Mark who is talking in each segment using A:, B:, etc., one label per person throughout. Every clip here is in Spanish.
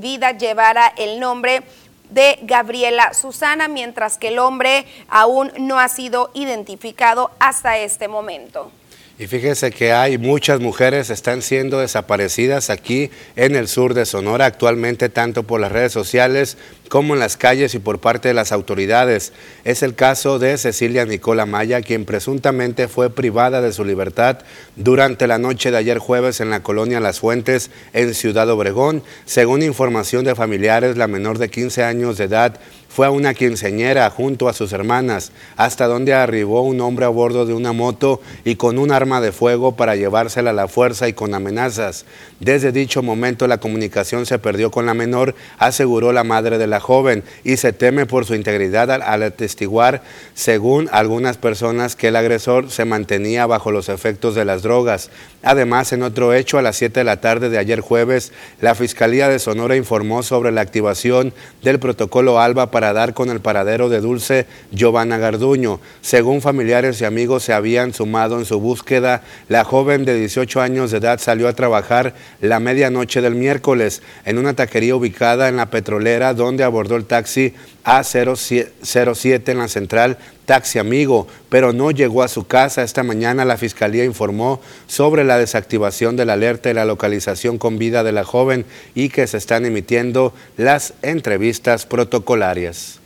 A: vida llevara el nombre de Gabriela Susana, mientras que el hombre aún no ha sido identificado hasta este momento.
B: Y fíjese que hay muchas mujeres que están siendo desaparecidas aquí en el sur de Sonora actualmente, tanto por las redes sociales como en las calles y por parte de las autoridades. Es el caso de Cecilia Nicola Maya, quien presuntamente fue privada de su libertad durante la noche de ayer jueves en la colonia Las Fuentes, en Ciudad Obregón. Según información de familiares, la menor de 15 años de edad fue a una quinceñera junto a sus hermanas, hasta donde arribó un hombre a bordo de una moto y con un arma de fuego para llevársela a la fuerza y con amenazas. Desde dicho momento la comunicación se perdió con la menor, aseguró la madre de la joven, y se teme por su integridad al, atestiguar, según algunas personas, que el agresor se mantenía bajo los efectos de las drogas. Además, en otro hecho, a las 7 de la tarde de ayer jueves, la Fiscalía de Sonora informó sobre la activación del protocolo ALBA para dar con el paradero de Dulce Giovanna Garduño. Según familiares y amigos se habían sumado en su búsqueda, la joven de 18 años de edad salió a trabajar la medianoche del miércoles en una taquería ubicada en la petrolera donde abordó el taxi A07 en la central Taxi Amigo, pero no llegó a su casa. Esta mañana la Fiscalía informó sobre la desactivación de la alerta y la localización con vida de la joven y que se están emitiendo las entrevistas protocolarias.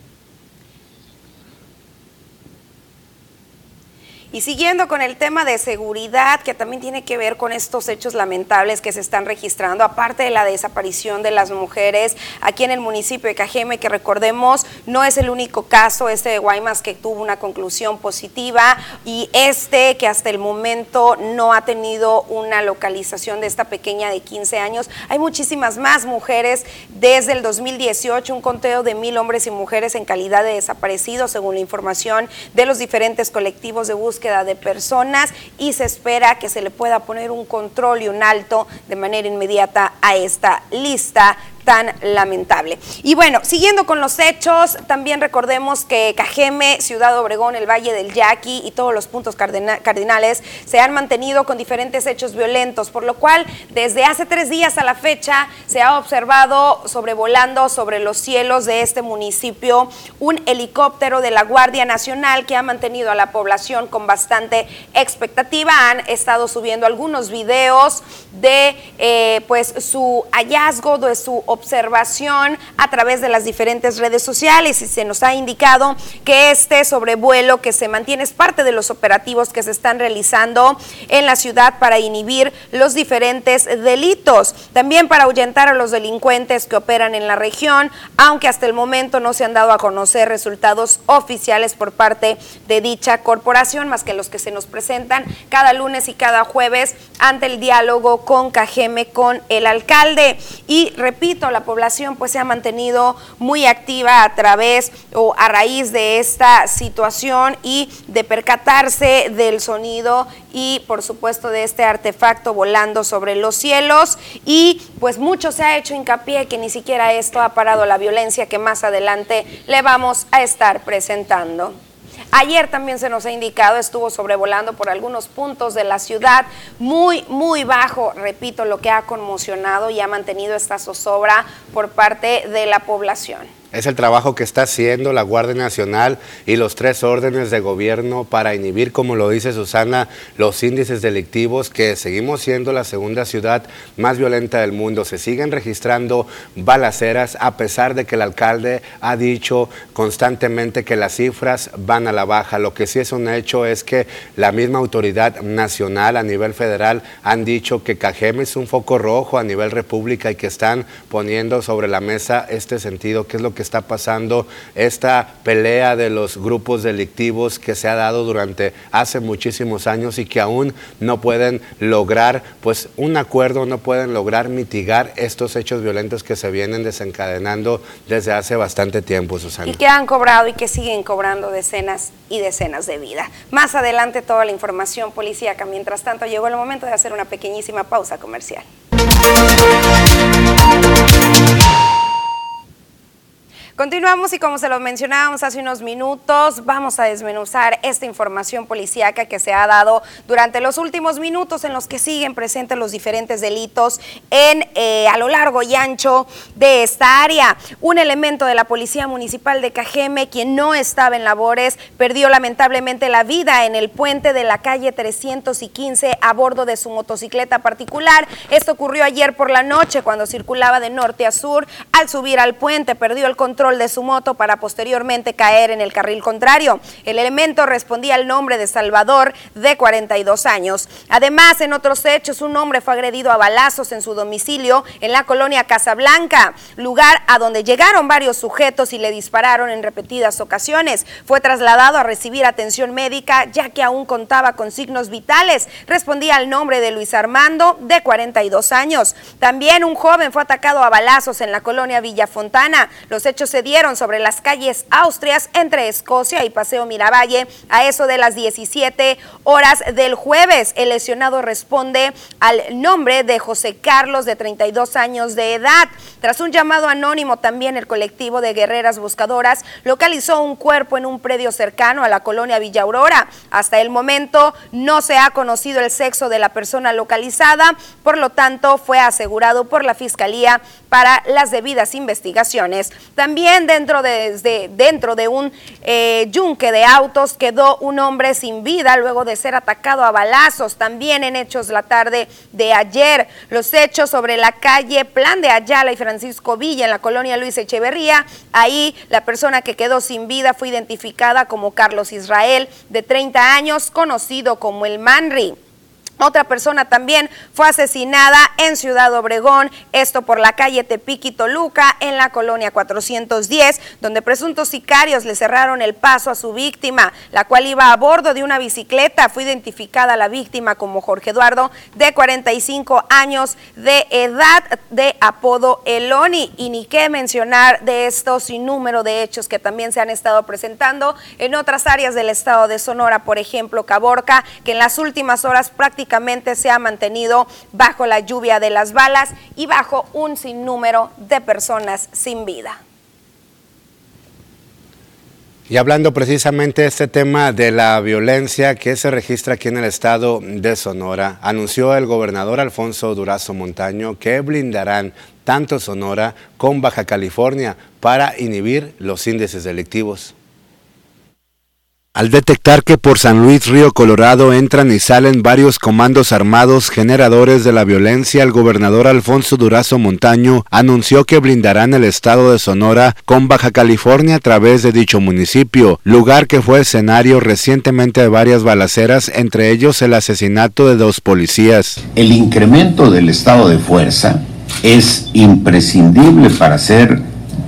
A: Y siguiendo con el tema de seguridad, que también tiene que ver con estos hechos lamentables que se están registrando, aparte de la desaparición de las mujeres aquí en el municipio de Cajeme, que recordemos no es el único caso, este de Guaymas que tuvo una conclusión positiva y este que hasta el momento no ha tenido una localización de esta pequeña de 15 años. Hay muchísimas más mujeres desde el 2018, un conteo de mil hombres y mujeres en calidad de desaparecidos, según la información de los diferentes colectivos de búsqueda búsqueda de personas y se espera que se le pueda poner un control y un alto de manera inmediata a esta lista tan lamentable. Y bueno, siguiendo con los hechos, también recordemos que Cajeme, Ciudad Obregón, el Valle del Yaqui y todos los puntos cardinales se han mantenido con diferentes hechos violentos, por lo cual desde hace tres días a la fecha se ha observado sobrevolando sobre los cielos de este municipio un helicóptero de la Guardia Nacional que ha mantenido a la población con bastante expectativa. Han estado subiendo algunos videos de eh, pues su hallazgo, de su observación a través de las diferentes redes sociales y se nos ha indicado que este sobrevuelo que se mantiene es parte de los operativos que se están realizando en la ciudad para inhibir los diferentes delitos, también para ahuyentar a los delincuentes que operan en la región, aunque hasta el momento no se han dado a conocer resultados oficiales por parte de dicha corporación, más que los que se nos presentan cada lunes y cada jueves ante el diálogo con Cajeme, con el alcalde. Y repito, la población pues se ha mantenido muy activa a través o a raíz de esta situación y de percatarse del sonido y por supuesto de este artefacto volando sobre los cielos y pues mucho se ha hecho hincapié que ni siquiera esto ha parado la violencia que más adelante le vamos a estar presentando. Ayer también se nos ha indicado, estuvo sobrevolando por algunos puntos de la ciudad, muy, muy bajo, repito, lo que ha conmocionado y ha mantenido esta zozobra por parte de la población.
B: Es el trabajo que está haciendo la Guardia Nacional y los tres órdenes de gobierno para inhibir, como lo dice Susana, los índices delictivos que seguimos siendo la segunda ciudad más violenta del mundo. Se siguen registrando balaceras a pesar de que el alcalde ha dicho constantemente que las cifras van a la baja. Lo que sí es un hecho es que la misma autoridad nacional a nivel federal han dicho que Cajeme es un foco rojo a nivel república y que están poniendo sobre la mesa este sentido, que es lo que está pasando, esta pelea de los grupos delictivos que se ha dado durante hace muchísimos años y que aún no pueden lograr pues un acuerdo, no pueden lograr mitigar estos hechos violentos que se vienen desencadenando desde hace bastante tiempo, Susana.
A: Y que han cobrado y que siguen cobrando decenas y decenas de vida. Más adelante toda la información policíaca. Mientras tanto, llegó el momento de hacer una pequeñísima pausa comercial. Continuamos y como se lo mencionábamos hace unos minutos, vamos a desmenuzar esta información policíaca que se ha dado durante los últimos minutos en los que siguen presentes los diferentes delitos en eh, a lo largo y ancho de esta área. Un elemento de la Policía Municipal de Cajeme, quien no estaba en labores, perdió lamentablemente la vida en el puente de la calle 315 a bordo de su motocicleta particular. Esto ocurrió ayer por la noche cuando circulaba de norte a sur. Al subir al puente perdió el control de su moto para posteriormente caer en el carril contrario. El elemento respondía al nombre de Salvador, de 42 años. Además, en otros hechos, un hombre fue agredido a balazos en su domicilio en la colonia Casablanca, lugar a donde llegaron varios sujetos y le dispararon en repetidas ocasiones. Fue trasladado a recibir atención médica ya que aún contaba con signos vitales. Respondía al nombre de Luis Armando, de 42 años. También un joven fue atacado a balazos en la colonia Villa Fontana. Los hechos se dieron sobre las calles Austrias entre Escocia y Paseo Miravalle a eso de las 17 horas del jueves. El lesionado responde al nombre de José Carlos, de 32 años de edad. Tras un llamado anónimo, también el colectivo de guerreras buscadoras localizó un cuerpo en un predio cercano a la colonia Villa Aurora. Hasta el momento no se ha conocido el sexo de la persona localizada, por lo tanto fue asegurado por la Fiscalía para las debidas investigaciones. También dentro de, dentro de un eh, yunque de autos quedó un hombre sin vida luego de ser atacado a balazos. También en hechos la tarde de ayer, los hechos sobre la calle Plan de Ayala y Francisco Villa en la colonia Luis Echeverría. Ahí la persona que quedó sin vida fue identificada como Carlos Israel, de 30 años, conocido como el Manri. Otra persona también fue asesinada en Ciudad Obregón, esto por la calle Tepic Toluca, en la colonia 410, donde presuntos sicarios le cerraron el paso a su víctima, la cual iba a bordo de una bicicleta. Fue identificada la víctima como Jorge Eduardo, de 45 años de edad, de apodo Eloni. Y ni qué mencionar de estos sin de hechos que también se han estado presentando en otras áreas del estado de Sonora, por ejemplo, Caborca, que en las últimas horas prácticamente se ha mantenido bajo la lluvia de las balas y bajo un sinnúmero de personas sin vida.
B: Y hablando precisamente de este tema de la violencia que se registra aquí en el estado de Sonora, anunció el gobernador Alfonso Durazo Montaño que blindarán tanto Sonora como Baja California para inhibir los índices delictivos. Al detectar que por San Luis Río Colorado entran y salen varios comandos armados generadores de la violencia, el gobernador Alfonso Durazo Montaño anunció que blindarán el estado de Sonora con Baja California a través de dicho municipio, lugar que fue escenario recientemente de varias balaceras, entre ellos el asesinato de dos policías.
C: El incremento del estado de fuerza es imprescindible para ser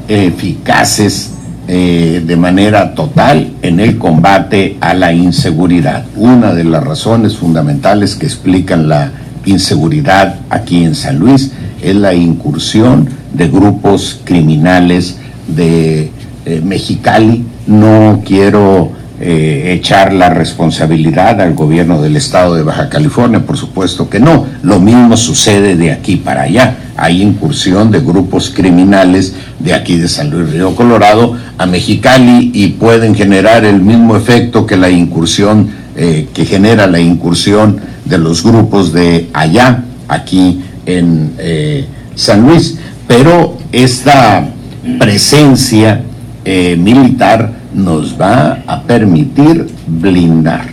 C: eficaces eh, de manera total en el combate a la inseguridad. Una de las razones fundamentales que explican la inseguridad aquí en San Luis es la incursión de grupos criminales de eh, Mexicali. No quiero eh, echar la responsabilidad al gobierno del estado de Baja California, por supuesto que no. Lo mismo sucede de aquí para allá. Hay incursión de grupos criminales de aquí de San Luis Río Colorado a Mexicali y pueden generar el mismo efecto que la incursión, eh, que genera la incursión de los grupos de allá, aquí en eh, San Luis. Pero esta presencia militar nos va a permitir blindar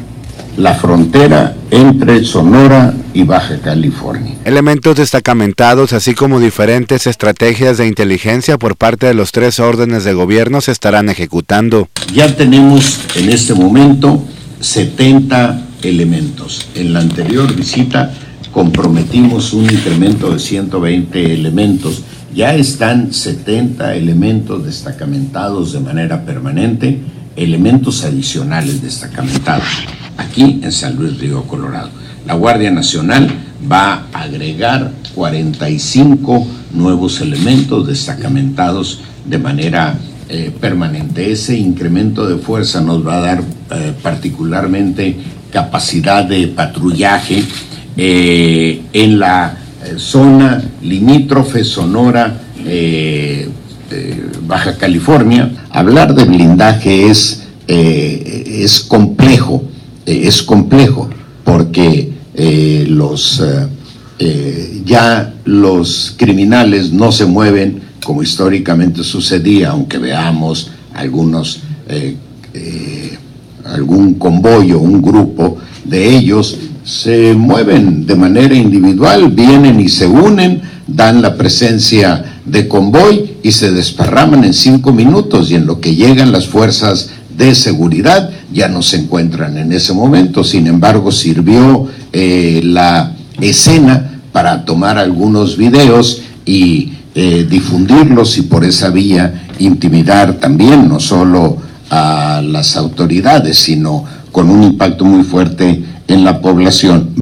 C: la frontera entre Sonora y Baja California.
B: Elementos destacamentados, así como diferentes estrategias de inteligencia por parte de los tres órdenes de gobierno se estarán ejecutando.
C: Ya tenemos en este momento 70 elementos. En la anterior visita comprometimos un incremento de 120 elementos ya están 70 elementos destacamentados de manera permanente, elementos adicionales destacamentados aquí en San Luis Río Colorado. La Guardia Nacional va a agregar 45 nuevos elementos destacamentados de manera eh, permanente. Ese incremento de fuerza nos va a dar eh, particularmente capacidad de patrullaje eh, en la zona limítrofe Sonora, Baja California. Hablar de blindaje es, eh, es complejo, eh, es complejo, porque los, ya los criminales no se mueven como históricamente sucedía, aunque veamos algunos, algún convoyo, un grupo de ellos se mueven de manera individual, vienen y se unen, dan la presencia de convoy y se desparraman en cinco minutos y en lo que llegan las fuerzas de seguridad ya no se encuentran en ese momento. Sin embargo, sirvió eh, la escena para tomar algunos videos y eh, difundirlos y por esa vía intimidar también no solo a las autoridades, sino con un impacto muy fuerte en la población.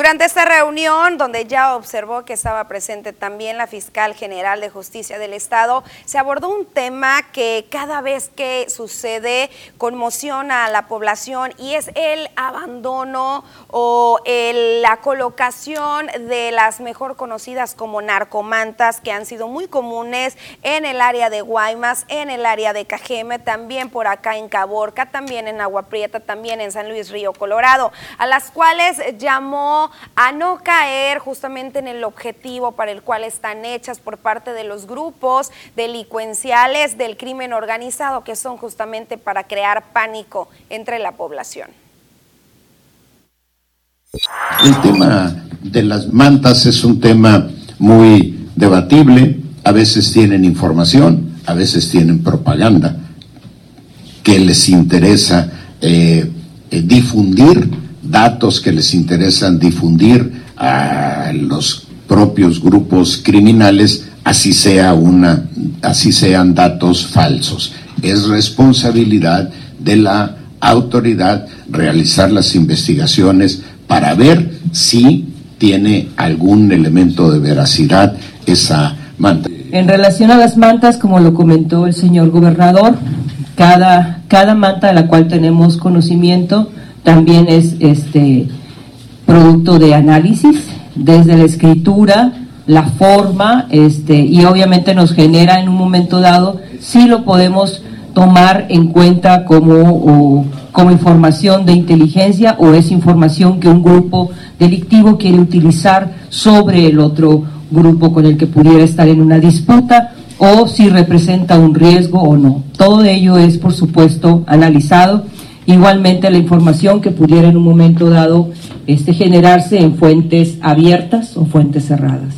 A: Durante esta reunión, donde ya observó que estaba presente también la fiscal general de justicia del Estado, se abordó un tema que cada vez que sucede conmociona a la población y es el abandono o la colocación de las mejor conocidas como narcomantas que han sido muy comunes en el área de Guaymas, en el área de Cajeme, también por acá en Caborca, también en Agua Prieta, también en San Luis Río Colorado, a las cuales llamó a no caer justamente en el objetivo para el cual están hechas por parte de los grupos delincuenciales del crimen organizado, que son justamente para crear pánico entre la población.
C: El tema de las mantas es un tema muy debatible, a veces tienen información, a veces tienen propaganda. Que les interesa eh, eh, difundir datos que les interesan difundir a los propios grupos criminales, así sea una, así sean datos falsos. Es responsabilidad de la autoridad realizar las investigaciones para ver si tiene algún elemento de veracidad esa manta.
D: En relación a las mantas, como lo comentó el señor gobernador, cada, cada manta de la cual tenemos conocimiento también es este producto de análisis desde la escritura, la forma, este, y obviamente nos genera en un momento dado, si lo podemos tomar en cuenta como, como información de inteligencia o es información que un grupo delictivo quiere utilizar sobre el otro grupo con el que pudiera estar en una disputa o si representa un riesgo o no. Todo ello es, por supuesto, analizado Igualmente la información que pudiera en un momento dado este, generarse en fuentes abiertas o fuentes cerradas.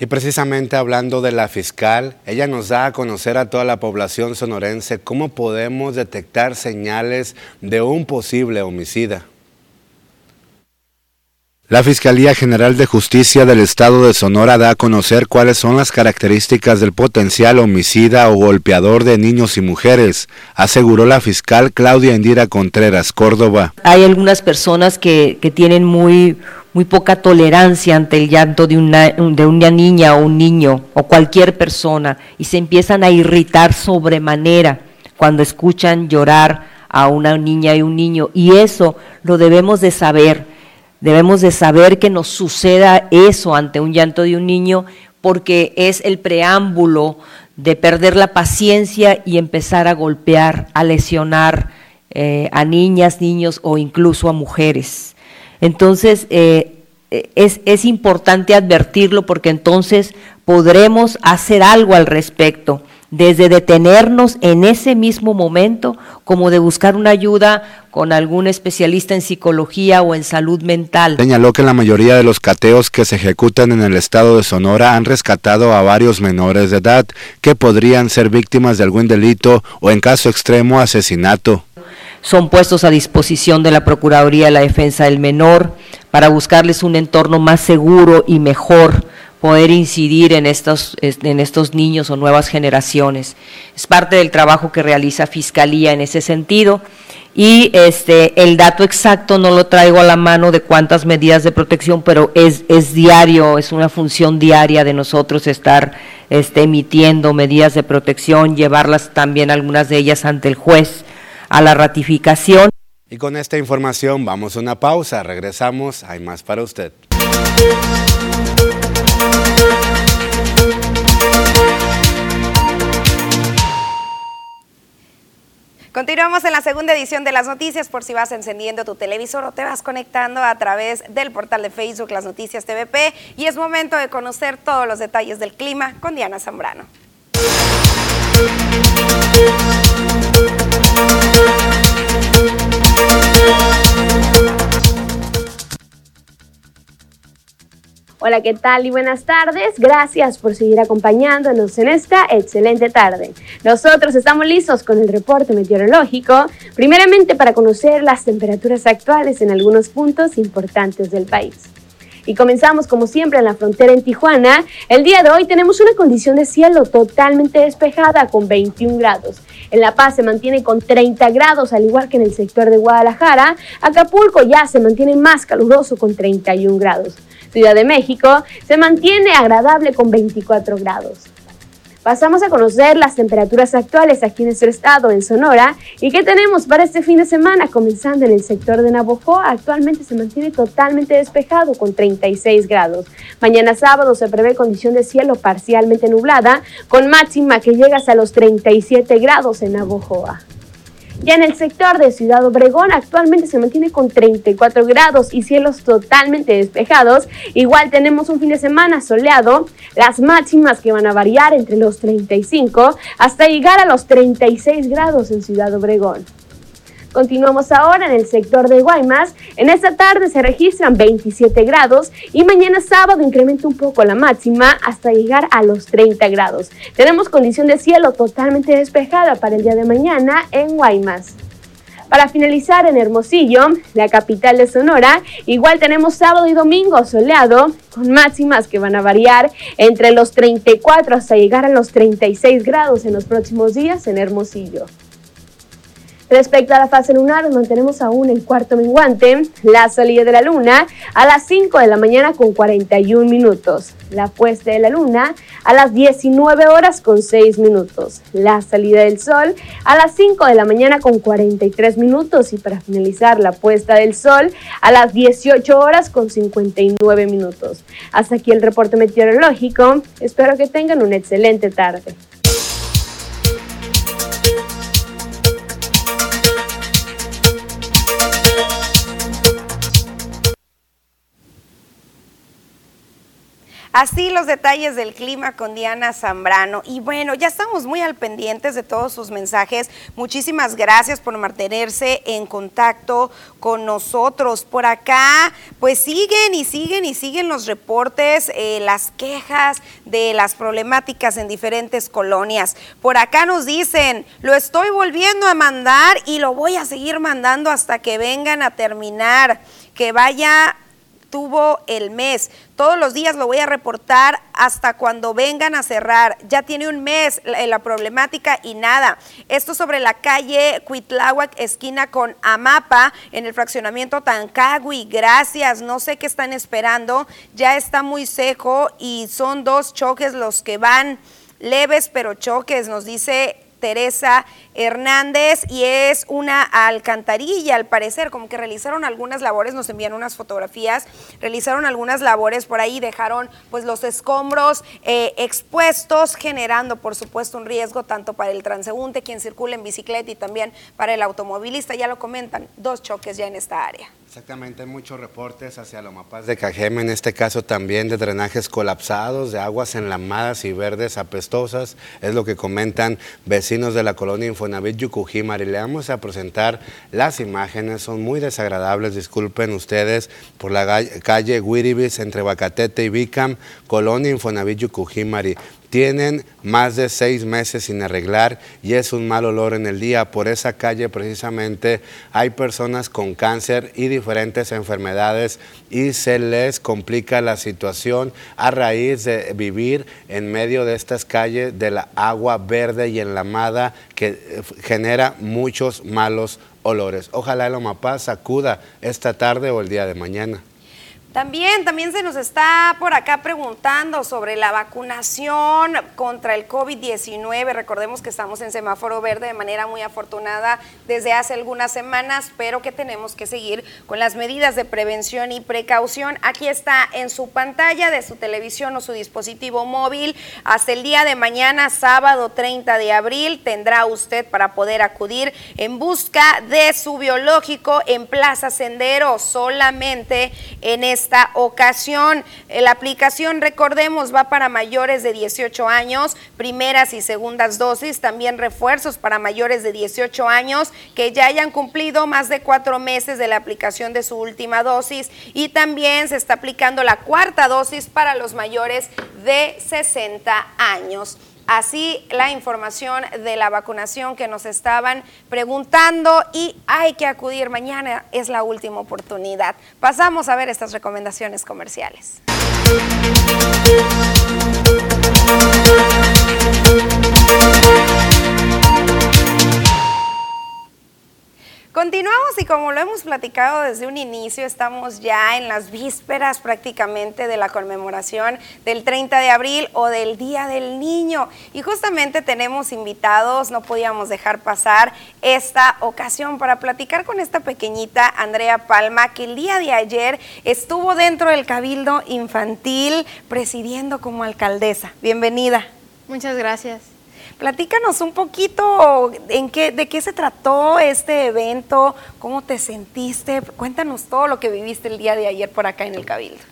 B: Y precisamente hablando de la fiscal, ella nos da a conocer a toda la población sonorense cómo podemos detectar señales de un posible homicida. La Fiscalía General de Justicia del Estado de Sonora da a conocer cuáles son las características del potencial homicida o golpeador de niños y mujeres, aseguró la fiscal Claudia Indira Contreras Córdoba.
E: Hay algunas personas que, tienen muy, muy poca tolerancia ante el llanto de una, de una niña o un niño o cualquier persona y se empiezan a irritar sobremanera cuando escuchan llorar a una niña y un niño y eso lo debemos de saber Debemos de saber que nos suceda eso ante un llanto de un niño porque es el preámbulo de perder la paciencia y empezar a golpear, a lesionar eh, a niñas, niños o incluso a mujeres. Entonces, eh, es, es importante advertirlo porque entonces podremos hacer algo al respecto desde detenernos en ese mismo momento, como de buscar una ayuda con algún especialista en psicología o en salud mental.
B: Señaló que la mayoría de los cateos que se ejecutan en el estado de Sonora han rescatado a varios menores de edad que podrían ser víctimas de algún delito o en caso extremo asesinato.
E: Son puestos a disposición de la Procuraduría de la Defensa del Menor para buscarles un entorno más seguro y mejor poder incidir en estos, en estos niños o nuevas generaciones. Es parte del trabajo que realiza Fiscalía en ese sentido. Y este, el dato exacto no lo traigo a la mano de cuántas medidas de protección, pero es, es diario, es una función diaria de nosotros estar este, emitiendo medidas de protección, llevarlas también algunas de ellas ante el juez a la ratificación.
B: Y con esta información vamos a una pausa, regresamos, hay más para usted.
A: Continuamos en la segunda edición de las noticias por si vas encendiendo tu televisor o te vas conectando a través del portal de Facebook Las Noticias TVP y es momento de conocer todos los detalles del clima con Diana Zambrano.
F: Hola, ¿qué tal y buenas tardes? Gracias por seguir acompañándonos en esta excelente tarde. Nosotros estamos listos con el reporte meteorológico, primeramente para conocer las temperaturas actuales en algunos puntos importantes del país. Y comenzamos como siempre en la frontera en Tijuana. El día de hoy tenemos una condición de cielo totalmente despejada con 21 grados. En La Paz se mantiene con 30 grados, al igual que en el sector de Guadalajara. Acapulco ya se mantiene más caluroso con 31 grados. Ciudad de México se mantiene agradable con 24 grados. Pasamos a conocer las temperaturas actuales aquí en nuestro estado, en Sonora, y qué tenemos para este fin de semana, comenzando en el sector de Navojoa. Actualmente se mantiene totalmente despejado con 36 grados. Mañana sábado se prevé condición de cielo parcialmente nublada, con máxima que llega hasta los 37 grados en Navojoa. Ya en el sector de Ciudad Obregón actualmente se mantiene con 34 grados y cielos totalmente despejados. Igual tenemos un fin de semana soleado, las máximas que van a variar entre los 35 hasta llegar a los 36 grados en Ciudad Obregón. Continuamos ahora en el sector de Guaymas. En esta tarde se registran 27 grados y mañana sábado incrementa un poco la máxima hasta llegar a los 30 grados. Tenemos condición de cielo totalmente despejada para el día de mañana en Guaymas. Para finalizar en Hermosillo, la capital de Sonora, igual tenemos sábado y domingo soleado, con máximas que van a variar entre los 34 hasta llegar a los 36 grados en los próximos días en Hermosillo. Respecto a la fase lunar, mantenemos aún en cuarto menguante. La salida de la luna a las 5 de la mañana con 41 minutos. La puesta de la luna a las 19 horas con 6 minutos. La salida del sol a las 5 de la mañana con 43 minutos. Y para finalizar, la puesta del sol a las 18 horas con 59 minutos. Hasta aquí el reporte meteorológico. Espero que tengan una excelente tarde.
A: Así los detalles del clima con Diana Zambrano. Y bueno, ya estamos muy al pendientes de todos sus mensajes. Muchísimas gracias por mantenerse en contacto con nosotros. Por acá, pues siguen y siguen y siguen los reportes, eh, las quejas de las problemáticas en diferentes colonias. Por acá nos dicen, lo estoy volviendo a mandar y lo voy a seguir mandando hasta que vengan a terminar. Que vaya tuvo el mes. Todos los días lo voy a reportar hasta cuando vengan a cerrar. Ya tiene un mes la, problemática y nada. Esto sobre la calle Cuitláhuac, esquina con Amapa, en el fraccionamiento Tancagui. Gracias, no sé qué están esperando. Ya está muy seco y son dos choques los que van leves, pero choques, nos dice Teresa Hernández y es una alcantarilla al parecer, como que realizaron algunas labores, nos envían unas fotografías, realizaron algunas labores por ahí, dejaron pues los escombros eh, expuestos, generando por supuesto un riesgo tanto para el transeúnte, quien circula en bicicleta y también para el automovilista, ya lo comentan, dos choques ya en esta área.
B: Exactamente, hay muchos reportes hacia Lomapaz de Cajeme, en este caso también de drenajes colapsados, de aguas enlamadas y verdes apestosas, es lo que comentan vecinos de la colonia Infonavit Yucujimar y le vamos a presentar las imágenes, son muy desagradables, disculpen ustedes, por la calle Wiribis entre Bacatete y Vicam, colonia Infonavit Yucujimari tienen más de seis meses sin arreglar y es un mal olor en el día. Por esa calle precisamente hay personas con cáncer y diferentes enfermedades y se les complica la situación a raíz de vivir en medio de estas calles de la agua verde y enlamada que eh, genera muchos malos olores. Ojalá el Omapaz sacuda esta tarde o el día de mañana.
A: También, también se nos está por acá preguntando sobre la vacunación contra el COVID-19. Recordemos que estamos en semáforo verde de manera muy afortunada desde hace algunas semanas, pero que tenemos que seguir con las medidas de prevención y precaución. Aquí está en su pantalla de su televisión o su dispositivo móvil. Hasta el día de mañana, sábado 30 de abril, tendrá usted para poder acudir en busca de su biológico en Plaza Sendero, solamente en este esta ocasión. Eh, la aplicación, recordemos, va para mayores de 18 años, primeras y segundas dosis, también refuerzos para mayores de 18 años que ya hayan cumplido más de cuatro meses de la aplicación de su última dosis y también se está aplicando la cuarta dosis para los mayores de 60 años. Así la información de la vacunación que nos estaban preguntando y hay que acudir. Mañana es la última oportunidad. Pasamos a ver estas recomendaciones comerciales. Continuamos y como lo hemos platicado desde un inicio, estamos ya en las vísperas prácticamente de la conmemoración del 30 de abril o del Día del Niño. Y justamente tenemos invitados, no podíamos dejar pasar esta ocasión para platicar con esta pequeñita Andrea Palma, que el día de ayer estuvo dentro del Cabildo Infantil presidiendo como alcaldesa. Bienvenida.
G: Muchas gracias.
A: Platícanos un poquito en qué, de qué se trató este evento, cómo te sentiste, cuéntanos todo lo que viviste el día de ayer por acá en el Cabildo.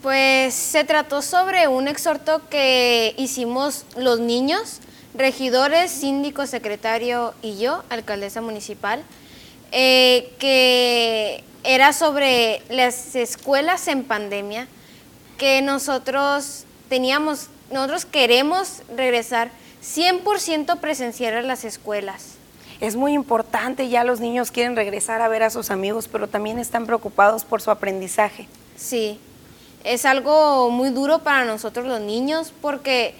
G: Pues se trató sobre un exhorto que hicimos los niños, regidores, síndico, secretario y yo, alcaldesa municipal, eh, que era sobre las escuelas en pandemia, que nosotros teníamos, nosotros queremos regresar 100% presencial en las escuelas.
A: Es muy importante, ya los niños quieren regresar a ver a sus amigos, pero también están preocupados por su aprendizaje.
G: Sí, es algo muy duro para nosotros los niños porque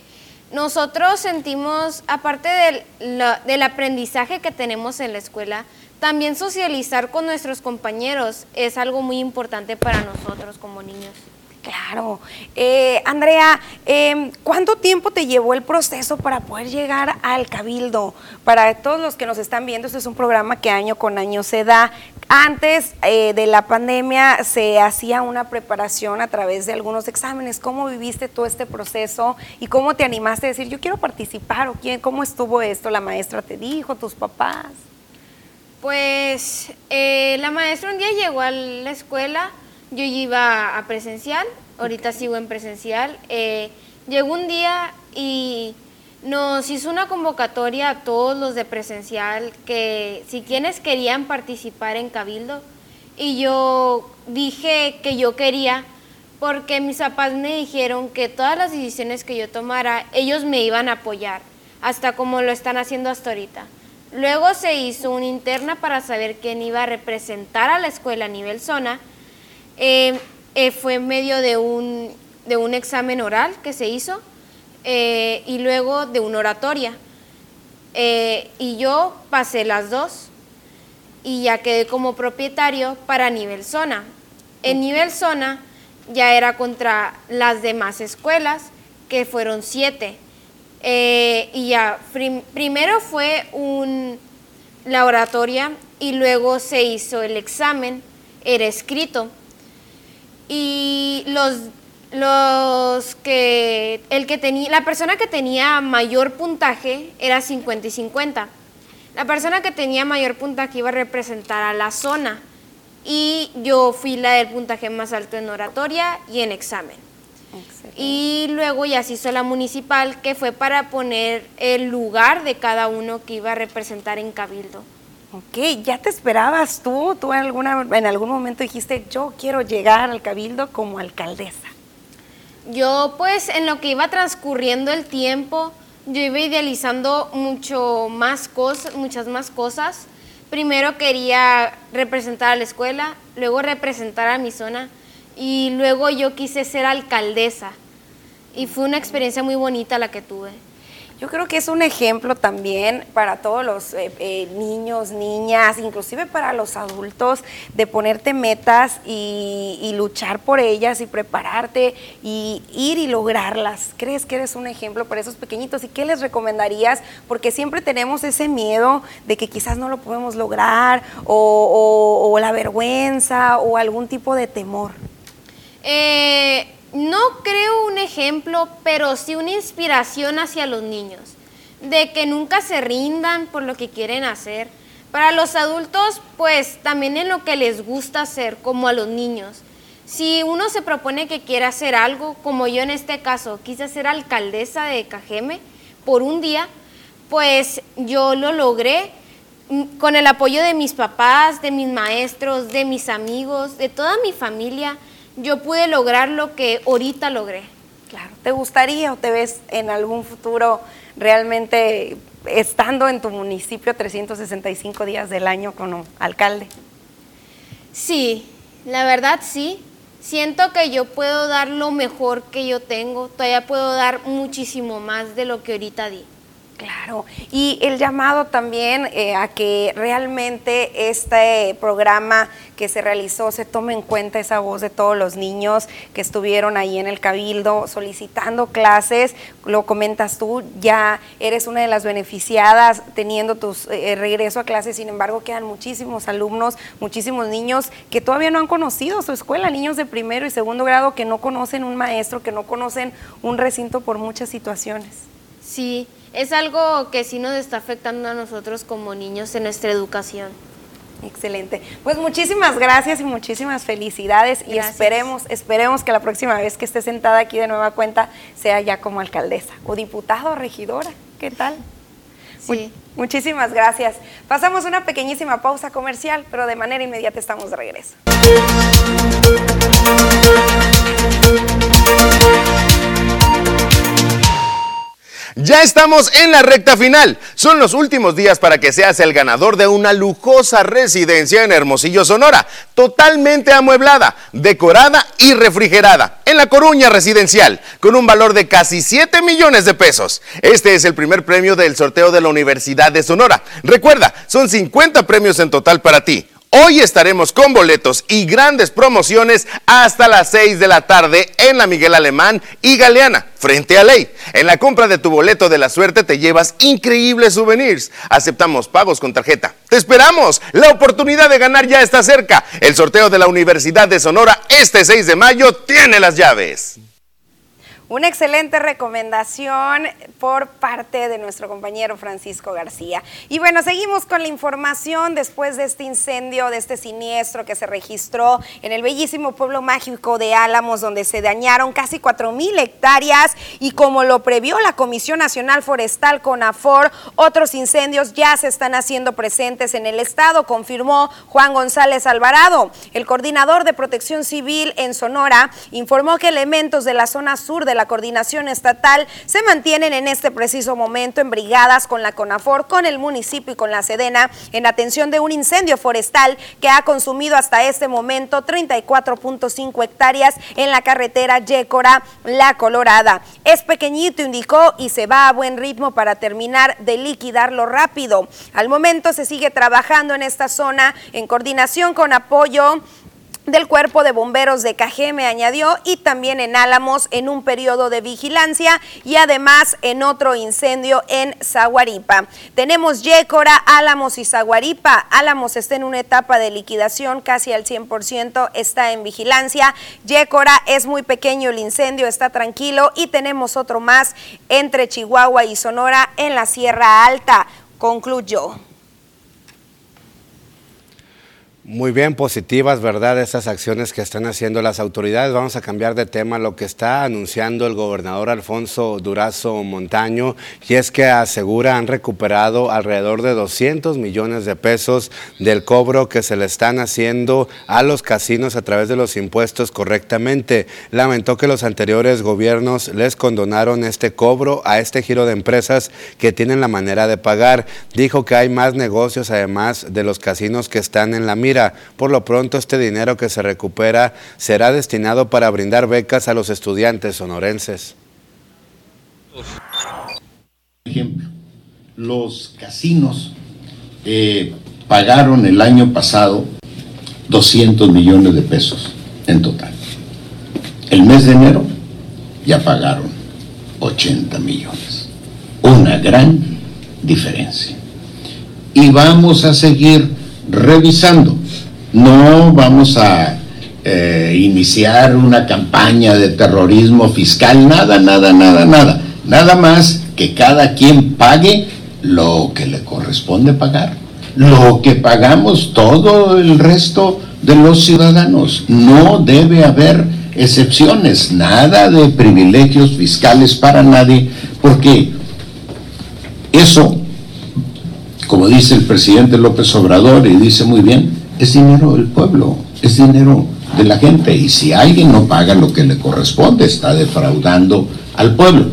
G: nosotros sentimos, aparte del, del aprendizaje que tenemos en la escuela, también socializar con nuestros compañeros es algo muy importante para nosotros como niños.
A: Claro. Eh, Andrea, em, ¿cuánto tiempo te llevó el proceso para poder llegar al Cabildo? Para todos los que nos están viendo, este es un programa que año con año se da. Antes eh, de la pandemia se hacía una preparación a través de algunos exámenes. ¿Cómo viviste todo este proceso y cómo te animaste a decir, yo quiero participar o quién, cómo estuvo esto? ¿La maestra te dijo, tus papás?
G: Pues eh, la maestra un día llegó a la escuela yo iba a presencial, ahorita sigo en presencial. Eh, llegó un día y nos hizo una convocatoria a todos los de presencial que si quienes querían participar en Cabildo y yo dije que yo quería porque mis papás me dijeron que todas las decisiones que yo tomara ellos me iban a apoyar, hasta como lo están haciendo hasta ahorita. Luego se hizo una interna para saber quién iba a representar a la escuela a nivel zona eh, eh, fue en medio de un, de un, examen oral que se hizo eh, y luego de una oratoria. y yo pasé las dos y ya quedé como propietario para nivel zona. En nivel zona ya era contra las demás escuelas, que fueron siete. y ya, primero fue un, la oratoria y luego se hizo el examen, era escrito y los, los que, el que tenía, la persona que tenía mayor puntaje era 50 y 50. La persona que tenía mayor puntaje iba a representar a la zona y yo fui la del puntaje más alto en oratoria y en examen. Y luego ya se hizo la municipal, que fue para poner el lugar de cada uno que iba a representar en Cabildo.
A: Ok, ¿ya te esperabas tú? ¿Tú en, alguna, en algún momento dijiste, yo quiero llegar al cabildo como alcaldesa?
G: Yo pues en lo que iba transcurriendo el tiempo, yo iba idealizando mucho más cosas, muchas más cosas. Primero quería representar a la escuela, luego representar a mi zona y luego yo quise ser alcaldesa. Y fue una experiencia muy bonita la que tuve.
A: Yo creo que es un ejemplo también para todos los eh, eh, niños, niñas, inclusive para los adultos, de ponerte metas y, y, luchar por ellas y prepararte y ir y lograrlas. ¿Crees que eres un ejemplo para esos pequeñitos? ¿Y qué les recomendarías? Porque siempre tenemos ese miedo de que quizás no lo podemos lograr o, o, o la vergüenza o algún tipo de temor.
G: Eh no creo un ejemplo, pero sí una inspiración hacia los niños, de que nunca se rindan por lo que quieren hacer. Para los adultos, pues también en lo que les gusta hacer, como a los niños. Si uno se propone que quiere hacer algo, como yo en este caso, quise ser alcaldesa de Cajeme por un día, pues yo lo logré mm, con el apoyo de mis papás, de mis maestros, de mis amigos, de toda mi familia yo pude lograr lo que ahorita logré.
A: Claro, ¿te gustaría o te ves en algún futuro realmente estando en tu municipio 365 días del año como alcalde?
G: Sí, la verdad sí. Siento que yo puedo dar lo mejor que yo tengo, todavía puedo dar muchísimo más de lo que ahorita di.
A: Claro, y el llamado también eh, a que realmente este programa que se realizó se tome en cuenta esa voz de todos los niños que estuvieron ahí en el cabildo solicitando clases. Lo comentas tú, ya eres una de las beneficiadas teniendo tu eh, regreso a clases, sin embargo quedan muchísimos alumnos, muchísimos niños que todavía no han conocido su escuela, niños de primero y segundo grado que no conocen un maestro, que no conocen un recinto por muchas situaciones.
G: Sí, es algo que sí nos está afectando a nosotros como niños en nuestra educación.
A: Excelente. Pues muchísimas gracias y muchísimas felicidades y esperemos, esperemos que la próxima vez que esté sentada aquí de nueva cuenta sea ya como alcaldesa o diputada o regidora. ¿Qué tal?
G: Sí.
A: muchísimas gracias. Pasamos una pequeñísima pausa comercial, pero de manera inmediata estamos de regreso.
H: Ya estamos en la recta final. Son los últimos días para que seas el ganador de una lujosa residencia en Hermosillo, Sonora, totalmente amueblada, decorada y refrigerada, en La Coruña Residencial, con un valor de casi 7 millones de pesos. Este es el primer premio del sorteo de la Universidad de Sonora. Recuerda, son 50 premios en total para ti. Hoy estaremos con boletos y grandes promociones hasta las 6 de la tarde en la Miguel Alemán y Galeana, frente a Ley. En la compra de tu boleto de la suerte te llevas increíbles souvenirs. Aceptamos pagos con tarjeta. Te esperamos. La oportunidad de ganar ya está cerca. El sorteo de la Universidad de Sonora este 6 de mayo tiene las llaves.
A: Una excelente recomendación por parte de nuestro compañero Francisco García. Y bueno, seguimos con la información después de este incendio, de este siniestro que se registró en el bellísimo pueblo mágico de Álamos, donde se dañaron casi 4 mil hectáreas y como lo previó la Comisión Nacional Forestal CONAFOR, otros incendios ya se están haciendo presentes en el estado, confirmó Juan González Alvarado. El coordinador de protección civil en Sonora informó que elementos de la zona sur de la la coordinación estatal se mantienen en este preciso momento en brigadas con la CONAFOR, con el municipio y con la Sedena en atención de un incendio forestal que ha consumido hasta este momento 34.5 hectáreas en la carretera Yécora La Colorada. Es pequeñito, indicó, y se va a buen ritmo para terminar de liquidarlo rápido. Al momento se sigue trabajando en esta zona en coordinación con apoyo del Cuerpo de Bomberos de Cajeme, añadió, y también en Álamos en un periodo de vigilancia y además en otro incendio en Zaguaripa. Tenemos Yécora, Álamos y Zaguaripa. Álamos está en una etapa de liquidación casi al 100%, está en vigilancia. Yécora es muy pequeño el incendio, está tranquilo y tenemos otro más entre Chihuahua y Sonora en la Sierra Alta. Concluyó.
B: Muy bien, positivas, ¿verdad? Estas acciones que están haciendo las autoridades. Vamos a cambiar de tema lo que está anunciando el gobernador Alfonso Durazo Montaño, y es que asegura han recuperado alrededor de 200 millones de pesos del cobro que se le están haciendo a los casinos a través de los impuestos correctamente. Lamentó que los anteriores gobiernos les condonaron este cobro a este giro de empresas que tienen la manera de pagar. Dijo que hay más negocios además de los casinos que están en la mira por lo pronto, este dinero que se recupera será destinado para brindar becas a los estudiantes sonorenses.
C: Ejemplo, los casinos eh, pagaron el año pasado 200 millones de pesos en total. El mes de enero ya pagaron 80 millones. Una gran diferencia. Y vamos a seguir revisando. No vamos a eh, iniciar una campaña de terrorismo fiscal, nada, nada, nada, nada. Nada más que cada quien pague lo que le corresponde pagar, lo que pagamos todo el resto de los ciudadanos. No debe haber excepciones, nada de privilegios fiscales para nadie, porque eso, como dice el presidente López Obrador y dice muy bien, es dinero del pueblo, es dinero de la gente y si alguien no paga lo que le corresponde, está defraudando al pueblo.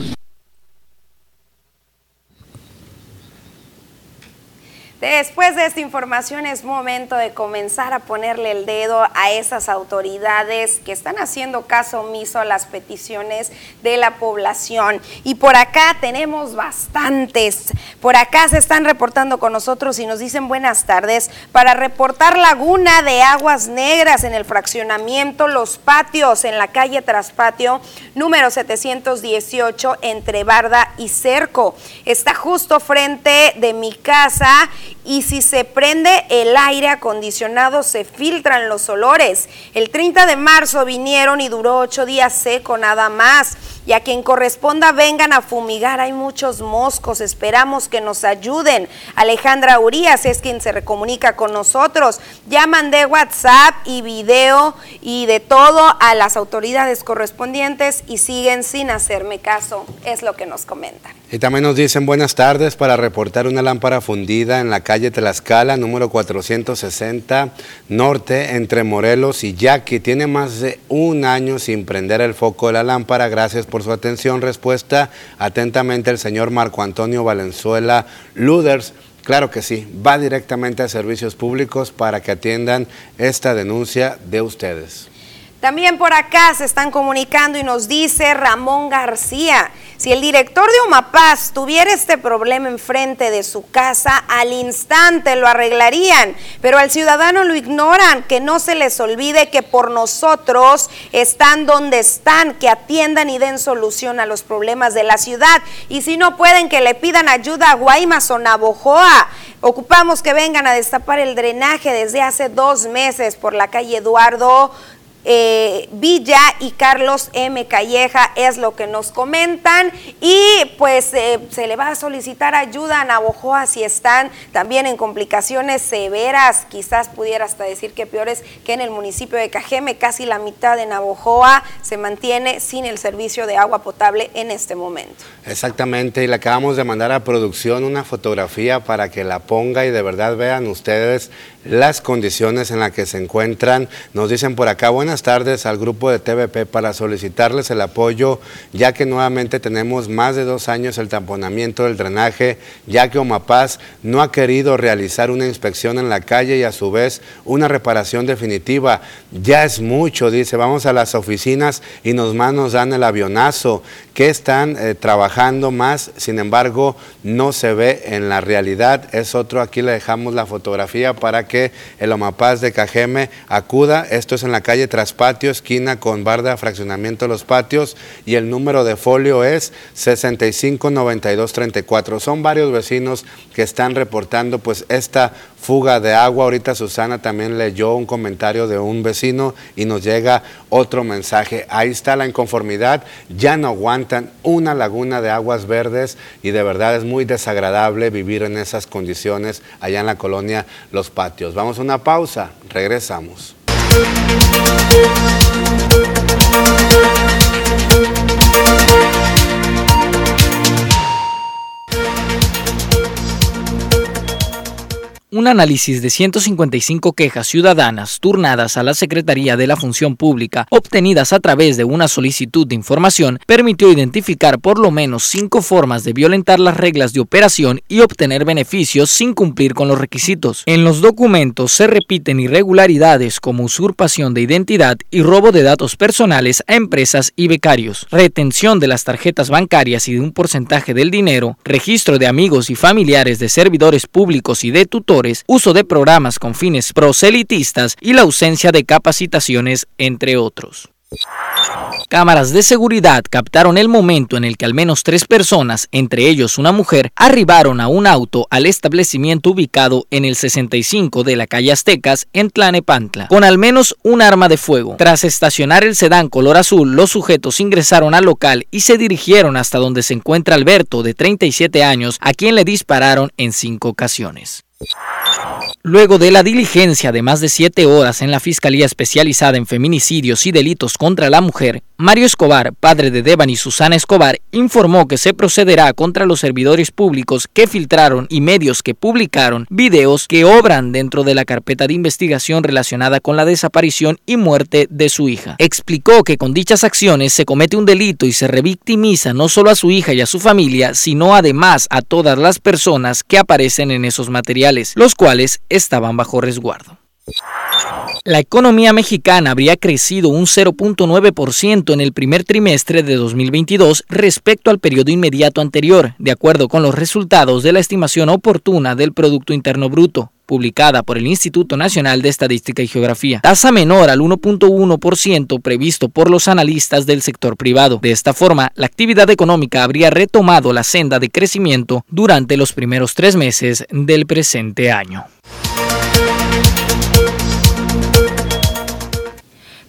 A: Después de esta información es momento de comenzar a ponerle el dedo a esas autoridades que están haciendo caso omiso a las peticiones de la población. Y por acá tenemos bastantes. Por acá se están reportando con nosotros y nos dicen buenas tardes para reportar laguna de aguas negras en el fraccionamiento Los Patios en la calle Traspatio número 718 entre Barda y Cerco. Está justo frente de mi casa y si se prende el aire acondicionado se filtran los olores. El 30 de marzo vinieron y duró ocho días seco nada más. Y a quien corresponda vengan a fumigar, hay muchos moscos, esperamos que nos ayuden. Alejandra Urias es quien se recomunica con nosotros. Ya mandé WhatsApp y video y de todo a las autoridades correspondientes y siguen sin hacerme caso, es lo que nos comentan.
B: Y también nos dicen buenas tardes para reportar una lámpara fundida en la calle Tlaxcala, número 460 Norte, entre Morelos y Yaqui. Tiene más de un año sin prender el foco de la lámpara. Gracias por su atención. Respuesta atentamente el señor Marco Antonio Valenzuela Luders. Claro que sí, va directamente a servicios públicos para que atiendan esta denuncia de ustedes.
A: También por acá se están comunicando y nos dice Ramón García, si el director de Omapaz tuviera este problema enfrente de su casa, al instante lo arreglarían, pero al ciudadano lo ignoran, que no se les olvide que por nosotros están donde están, que atiendan y den solución a los problemas de la ciudad. Y si no pueden, que le pidan ayuda a Guaymas o Navojoa. Ocupamos que vengan a destapar el drenaje desde hace dos meses por la calle Eduardo eh, Villa y Carlos M. Calleja es lo que nos comentan y pues eh, se le va a solicitar ayuda a Navojoa si están también en complicaciones severas, quizás pudiera hasta decir que peores que en el municipio de Cajeme, casi la mitad de Navojoa se mantiene sin el servicio de agua potable en este momento.
B: Exactamente, y le acabamos de mandar a producción una fotografía para que la ponga y de verdad vean ustedes las condiciones en las que se encuentran. Nos dicen por acá, buenas tardes al grupo de TVP para solicitarles el apoyo, ya que nuevamente tenemos más de dos años el tamponamiento del drenaje, ya que Omapaz no ha querido realizar una inspección en la calle y a su vez una reparación definitiva. Ya es mucho, dice, vamos a las oficinas y nos más nos dan el avionazo, que están eh, trabajando más, sin embargo, no se ve en la realidad. Es otro, aquí le dejamos la fotografía para que el Omapaz de Cajeme acuda. Esto es en la calle Traspatio, esquina con Barda, fraccionamiento Los Patios, y el número de folio es 659234. Son varios vecinos que están reportando pues esta fuga de agua. Ahorita Susana también leyó un comentario de un vecino y nos llega otro mensaje. Ahí está la inconformidad, ya no aguantan una laguna de aguas verdes y de verdad es muy desagradable vivir en esas condiciones allá en la colonia Los Patios. Vamos a una pausa, regresamos.
I: Un análisis de 155 quejas ciudadanas turnadas a la Secretaría de la Función Pública, obtenidas a través de una solicitud de información, permitió identificar por lo menos cinco formas de violentar las reglas de operación y obtener beneficios sin cumplir con los requisitos. En los documentos se repiten irregularidades como usurpación de identidad y robo de datos personales a empresas y becarios, retención de las tarjetas bancarias y de un porcentaje del dinero, registro de amigos y familiares de servidores públicos y de tutores, uso de programas con fines proselitistas y la ausencia de capacitaciones, entre otros. Cámaras de seguridad captaron el momento en el que al menos tres personas, entre ellos una mujer, arribaron a un auto al establecimiento ubicado en el 65 de la calle Aztecas en Tlanepantla, con al menos un arma de fuego. Tras estacionar el sedán color azul, los sujetos ingresaron al local y se dirigieron hasta donde se encuentra Alberto, de 37 años, a quien le dispararon en cinco ocasiones. Luego de la diligencia de más de siete horas en la Fiscalía Especializada en Feminicidios y Delitos contra la Mujer, Mario Escobar, padre de Deban y Susana Escobar, informó que se procederá contra los servidores públicos que filtraron y medios que publicaron videos que obran dentro de la carpeta de investigación relacionada con la desaparición y muerte de su hija. Explicó que con dichas acciones se comete un delito y se revictimiza no solo a su hija y a su familia, sino además a todas las personas que aparecen en esos materiales, los cuales estaban bajo resguardo. La economía mexicana habría crecido un 0.9% en el primer trimestre de 2022 respecto al periodo inmediato anterior, de acuerdo con los resultados de la estimación oportuna del Producto Interno Bruto publicada por el Instituto Nacional de Estadística y Geografía, tasa menor al 1.1% previsto por los analistas del sector privado. De esta forma, la actividad económica habría retomado la senda de crecimiento durante los primeros tres meses del presente año.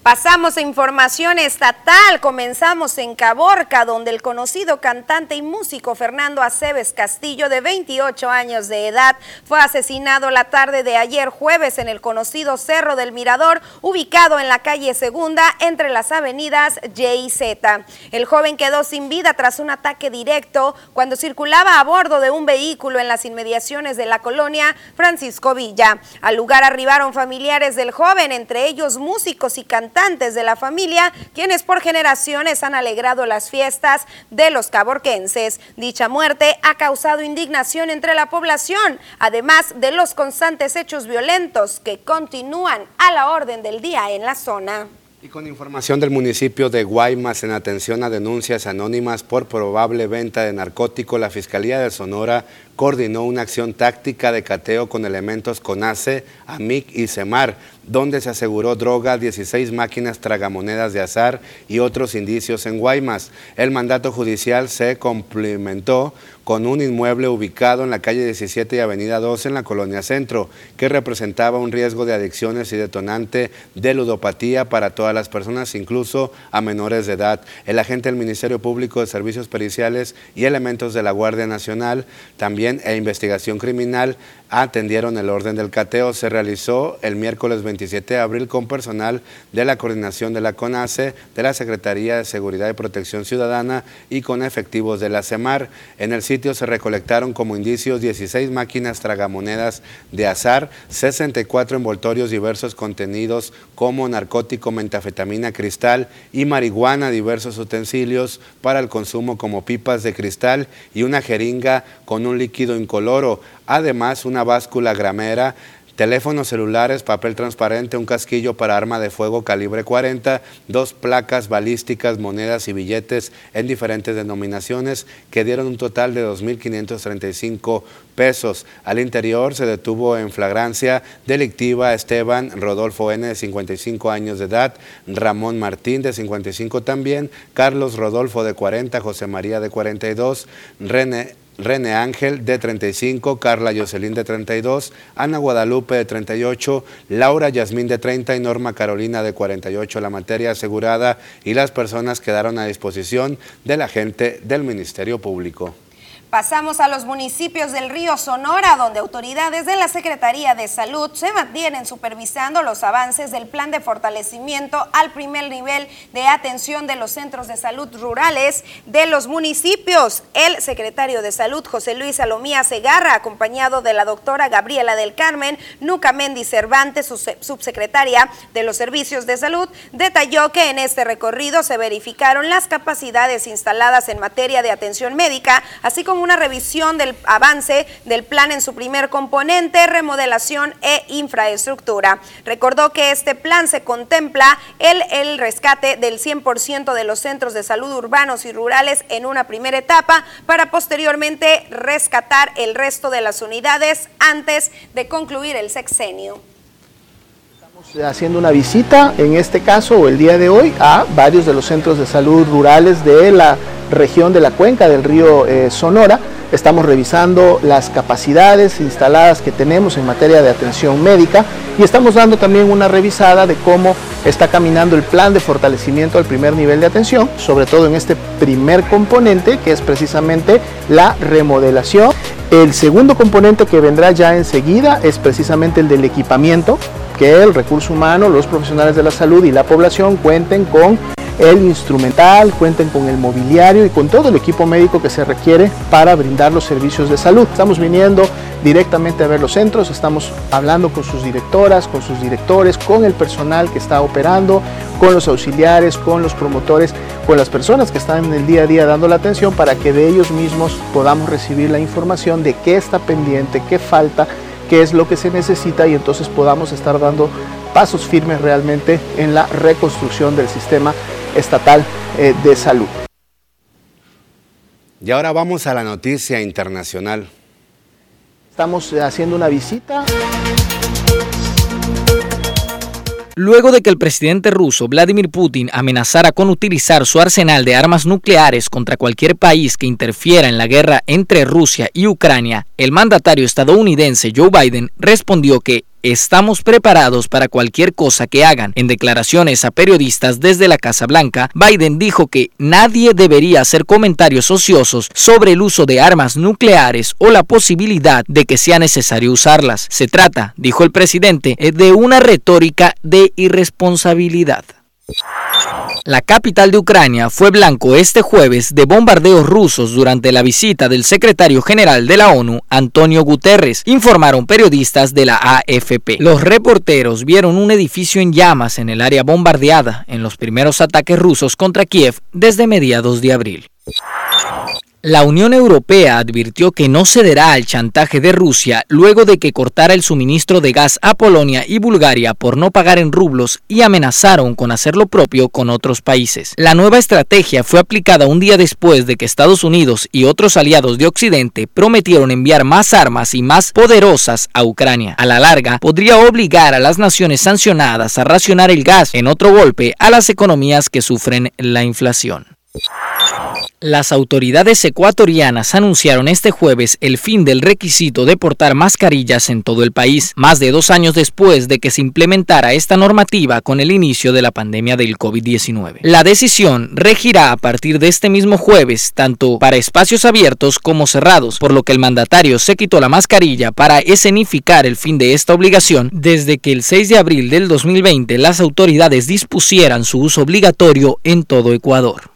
A: Pasamos a información estatal. Comenzamos en Caborca, donde el conocido cantante y músico Fernando Aceves Castillo, de 28 años de edad, fue asesinado la tarde de ayer jueves en el conocido Cerro del Mirador, ubicado en la calle Segunda, entre las avenidas Y y Z. El joven quedó sin vida tras un ataque directo cuando circulaba a bordo de un vehículo en las inmediaciones de la colonia Francisco Villa. Al lugar arribaron familiares del joven, entre ellos músicos y cantantes de la familia, quienes por generaciones han alegrado las fiestas de los caborquenses. Dicha muerte ha causado indignación entre la población, además de los constantes hechos violentos que continúan a la orden del día en la zona.
B: Y con información del municipio de Guaymas en atención a denuncias anónimas por probable venta de narcótico, la Fiscalía de Sonora coordinó una acción táctica de cateo con elementos CONACE, AMIC y CEMAR, donde se aseguró droga, 16 máquinas tragamonedas de azar y otros indicios en Guaymas. El mandato judicial se complementó con un inmueble ubicado en la calle 17 y avenida 12 en la colonia Centro, que representaba un riesgo de adicciones y detonante de ludopatía para todas las personas, incluso a menores de edad. El agente del Ministerio Público de Servicios Periciales y elementos de la Guardia Nacional también e investigación criminal atendieron el orden del cateo. Se realizó el miércoles 27 de abril con personal de la coordinación de la CONACE, de la Secretaría de Seguridad y Protección Ciudadana y con efectivos de la CEMAR. En el sitio se recolectaron como indicios 16 máquinas tragamonedas de azar, 64 envoltorios diversos contenidos como narcótico, metafetamina, cristal y marihuana, diversos utensilios para el consumo como pipas de cristal y una jeringa con un líquido incoloro. Además, una báscula gramera, teléfonos celulares, papel transparente, un casquillo para arma de fuego calibre 40, dos placas balísticas, monedas y billetes en diferentes denominaciones que dieron un total de 2.535 pesos. Al interior se detuvo en flagrancia delictiva Esteban Rodolfo N. de 55 años de edad, Ramón Martín de 55 también, Carlos Rodolfo de 40, José María de 42, René René Ángel de 35, Carla Jocelyn de 32, Ana Guadalupe de 38, Laura Yasmín de 30 y Norma Carolina de 48. La materia asegurada y las personas quedaron a disposición de la gente del Ministerio Público.
A: Pasamos a los municipios del río Sonora, donde autoridades de la Secretaría de Salud se mantienen supervisando los avances del plan de fortalecimiento al primer nivel de atención de los centros de salud rurales de los municipios. El secretario de Salud, José Luis Salomía Segarra, acompañado de la doctora Gabriela del Carmen Nucamendi Cervantes, subsecretaria de los Servicios de Salud, detalló que en este recorrido se verificaron las capacidades instaladas en materia de atención médica, así como una revisión del avance del plan en su primer componente, remodelación e infraestructura. Recordó que este plan se contempla el, el rescate del 100% de los centros de salud urbanos y rurales en una primera etapa para posteriormente rescatar el resto de las unidades antes de concluir el sexenio
J: haciendo una visita, en este caso o el día de hoy, a varios de los centros de salud rurales de la región de la cuenca del río eh, Sonora. Estamos revisando las capacidades instaladas que tenemos en materia de atención médica y estamos dando también una revisada de cómo está caminando el plan de fortalecimiento al primer nivel de atención, sobre todo en este primer componente que es precisamente la remodelación. El segundo componente que vendrá ya enseguida es precisamente el del equipamiento, que el recurso humano, los profesionales de la salud y la población cuenten con el instrumental, cuenten con el mobiliario y con todo el equipo médico que se requiere para brindar los servicios de salud. Estamos viniendo directamente a ver los centros, estamos hablando con sus directoras, con sus directores, con el personal que está operando, con los auxiliares, con los promotores, con las personas que están en el día a día dando la atención para que de ellos mismos podamos recibir la información de qué está pendiente, qué falta qué es lo que se necesita y entonces podamos estar dando pasos firmes realmente en la reconstrucción del sistema estatal eh, de salud.
B: Y ahora vamos a la noticia internacional.
J: Estamos haciendo una visita.
I: Luego de que el presidente ruso Vladimir Putin amenazara con utilizar su arsenal de armas nucleares contra cualquier país que interfiera en la guerra entre Rusia y Ucrania, el mandatario estadounidense Joe Biden respondió que Estamos preparados para cualquier cosa que hagan. En declaraciones a periodistas desde la Casa Blanca, Biden dijo que nadie debería hacer comentarios ociosos sobre el uso de armas nucleares o la posibilidad de que sea necesario usarlas. Se trata, dijo el presidente, de una retórica de irresponsabilidad. La capital de Ucrania fue blanco este jueves de bombardeos rusos durante la visita del secretario general de la ONU, Antonio Guterres, informaron periodistas de la AFP. Los reporteros vieron un edificio en llamas en el área bombardeada en los primeros ataques rusos contra Kiev desde mediados de abril. La Unión Europea advirtió que no cederá al chantaje de Rusia luego de que cortara el suministro de gas a Polonia y Bulgaria por no pagar en rublos y amenazaron con hacer lo propio con otros países. La nueva estrategia fue aplicada un día después de que Estados Unidos y otros aliados de Occidente prometieron enviar más armas y más poderosas a Ucrania. A la larga, podría obligar a las naciones sancionadas a racionar el gas en otro golpe a las economías que sufren la inflación. Las autoridades ecuatorianas anunciaron este jueves el fin del requisito de portar mascarillas en todo el país, más de dos años después de que se implementara esta normativa con el inicio de la pandemia del COVID-19. La decisión regirá a partir de este mismo jueves, tanto para espacios abiertos como cerrados, por lo que el mandatario se quitó la mascarilla para escenificar el fin de esta obligación desde que el 6 de abril del 2020 las autoridades dispusieran su uso obligatorio en todo Ecuador.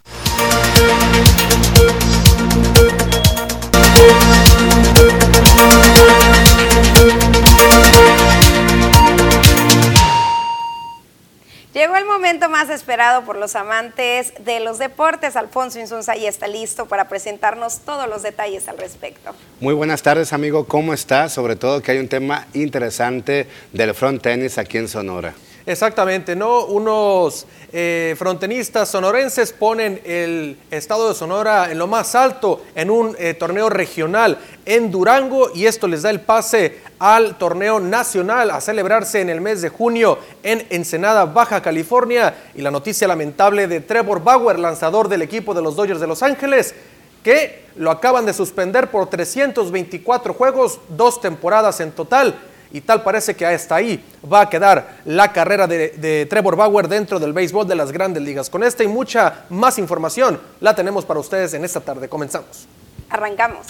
A: Momento más esperado por los amantes de los deportes. Alfonso Insunza ya está listo para presentarnos todos los detalles al respecto.
B: Muy buenas tardes, amigo. ¿Cómo estás? Sobre todo que hay un tema interesante del front tenis aquí en Sonora.
K: Exactamente, ¿no? Unos eh, frontenistas sonorenses ponen el estado de Sonora en lo más alto en un eh, torneo regional en Durango y esto les da el pase al torneo nacional a celebrarse en el mes de junio en Ensenada, Baja California. Y la noticia lamentable de Trevor Bauer, lanzador del equipo de los Dodgers de Los Ángeles, que lo acaban de suspender por 324 juegos, dos temporadas en total y tal parece que hasta ahí va a quedar la carrera de, Trevor Bauer dentro del béisbol de las grandes ligas. Con esta y mucha más información la tenemos para ustedes en esta tarde. Comenzamos.
A: Arrancamos.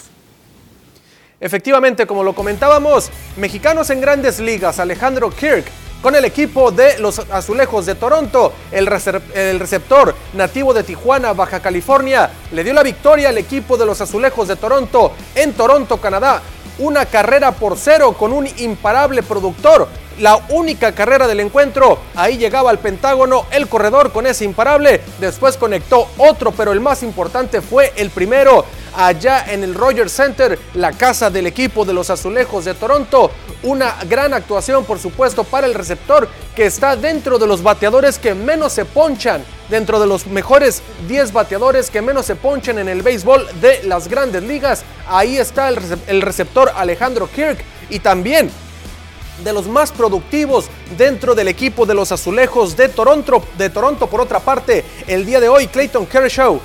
K: Efectivamente, como lo comentábamos, mexicanos en grandes ligas, Alejandro Kirk con el equipo de los Azulejos de Toronto. El, el, receptor nativo de Tijuana, Baja California, le dio la victoria al equipo de los Azulejos de Toronto en Toronto, Canadá. Una carrera por cero con un imparable productor. La única carrera del encuentro, ahí llegaba al Pentágono el corredor con ese imparable, después conectó otro, pero el más importante fue el primero allá en el Rogers Center, la casa del equipo de los Azulejos de Toronto. Una gran actuación, por supuesto, para el receptor que está dentro de los bateadores que menos se ponchan, dentro de los mejores 10 bateadores que menos se ponchan en el béisbol de las grandes ligas. Ahí está el receptor Alejandro Kirk y también de los más productivos dentro del equipo de los Azulejos de Toronto. De Toronto, por otra parte, el día de hoy, Clayton Kershaw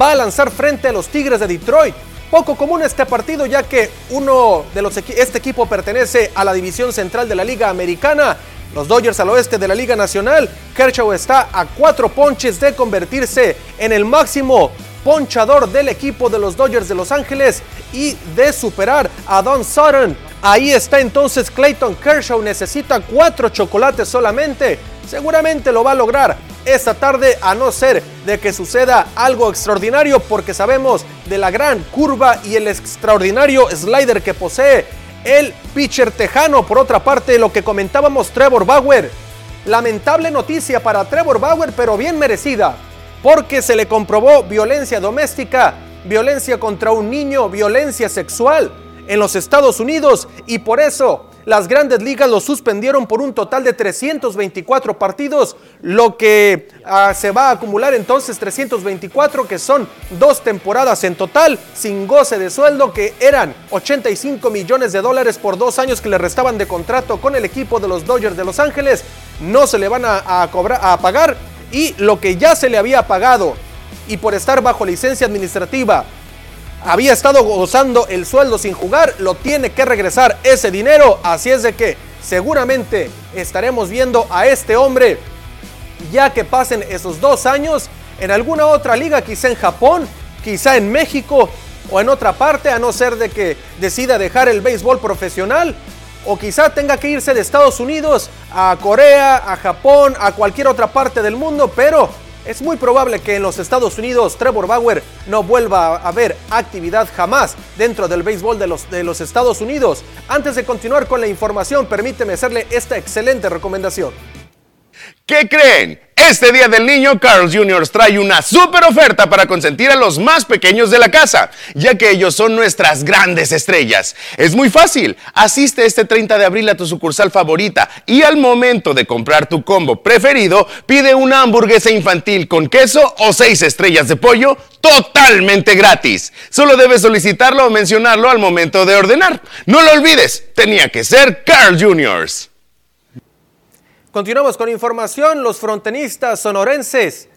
K: va a lanzar frente a los Tigres de Detroit. Poco común este partido ya que uno de los este equipo pertenece a la división central de la Liga Americana. Los Dodgers al oeste de la Liga Nacional. Kershaw está a cuatro ponches de convertirse en el máximo ponchador del equipo de los Dodgers de Los Ángeles y de superar a Don Sutton. Ahí está entonces Clayton Kershaw. Necesita cuatro chocolates solamente. Seguramente lo va a lograr esta tarde a no ser de que suceda algo extraordinario porque sabemos de la gran curva y el extraordinario slider que posee el pitcher tejano. Por otra parte, lo que comentábamos Trevor Bauer. Lamentable noticia para Trevor Bauer, pero bien merecida, porque se le comprobó violencia doméstica, violencia contra un niño, violencia sexual en los Estados Unidos y por eso las grandes ligas lo suspendieron por un total de 324 partidos, lo que ah, se va a acumular entonces 324, que son dos temporadas en total, sin goce de sueldo, que eran 85 millones de dólares por dos años que le restaban de contrato con el equipo de los Dodgers de Los Ángeles. No se le van a, cobrar, a pagar y lo que ya se le había pagado y por estar bajo licencia administrativa había estado gozando el sueldo sin jugar, lo tiene que regresar ese dinero. Así es de que seguramente estaremos viendo a este hombre ya que pasen esos dos años en alguna otra liga, quizá en Japón, quizá en México o en otra parte, a no ser de que decida dejar el béisbol profesional. O quizá tenga que irse de Estados Unidos a Corea, a Japón, a cualquier otra parte del mundo, pero es muy probable que en los Estados Unidos Trevor Bauer no vuelva a haber actividad jamás dentro del béisbol de los, de los Estados Unidos. Antes de continuar con la información, permíteme hacerle esta excelente recomendación.
H: ¿Qué creen? Este Día del Niño, Carl's Jr. trae una super oferta para consentir a los más pequeños de la casa, ya que ellos son nuestras grandes estrellas. Es muy fácil. Asiste este 30 de abril a tu sucursal favorita y al momento de comprar tu combo preferido, pide una hamburguesa infantil con queso o seis estrellas de pollo totalmente gratis. Solo debes solicitarlo o mencionarlo al momento de ordenar. No lo olvides, tenía que ser Carl Jr.
K: Continuamos con información. Los frontenistas sonorenses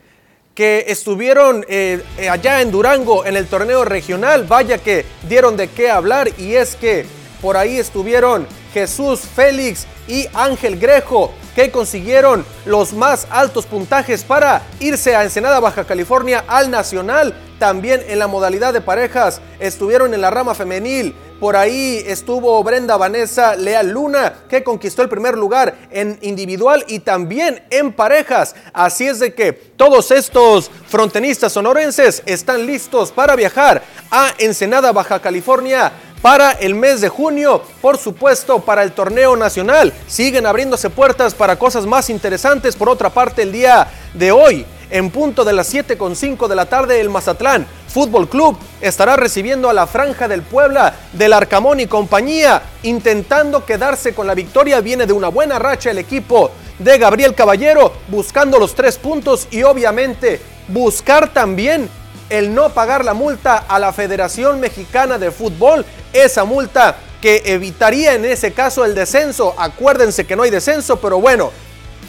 K: que estuvieron eh, eh, allá en Durango en el torneo regional, vaya que dieron de qué hablar y es que por ahí estuvieron Jesús Félix y Ángel Grejo, que consiguieron los más altos puntajes para irse a Ensenada, Baja California, al Nacional. También en la modalidad de parejas estuvieron en la rama femenil por ahí estuvo Brenda Vanessa Leal Luna, que conquistó el primer lugar en individual y también en parejas. Así es de que todos estos frontenistas sonorenses están listos para viajar a Ensenada, Baja California para el mes de junio, por supuesto para el torneo nacional. Siguen abriéndose puertas para cosas más interesantes. Por otra parte, el día de hoy, en punto de las 7.5 de la tarde, el Mazatlán Fútbol Club estará recibiendo a la Franja del Puebla del Arcamón y compañía, intentando quedarse con la victoria. Viene de una buena racha el equipo de Gabriel Caballero, buscando los tres puntos y obviamente buscar también el no pagar la multa a la Federación Mexicana de Fútbol, esa multa que evitaría en ese caso el descenso. Acuérdense que no hay descenso, pero bueno,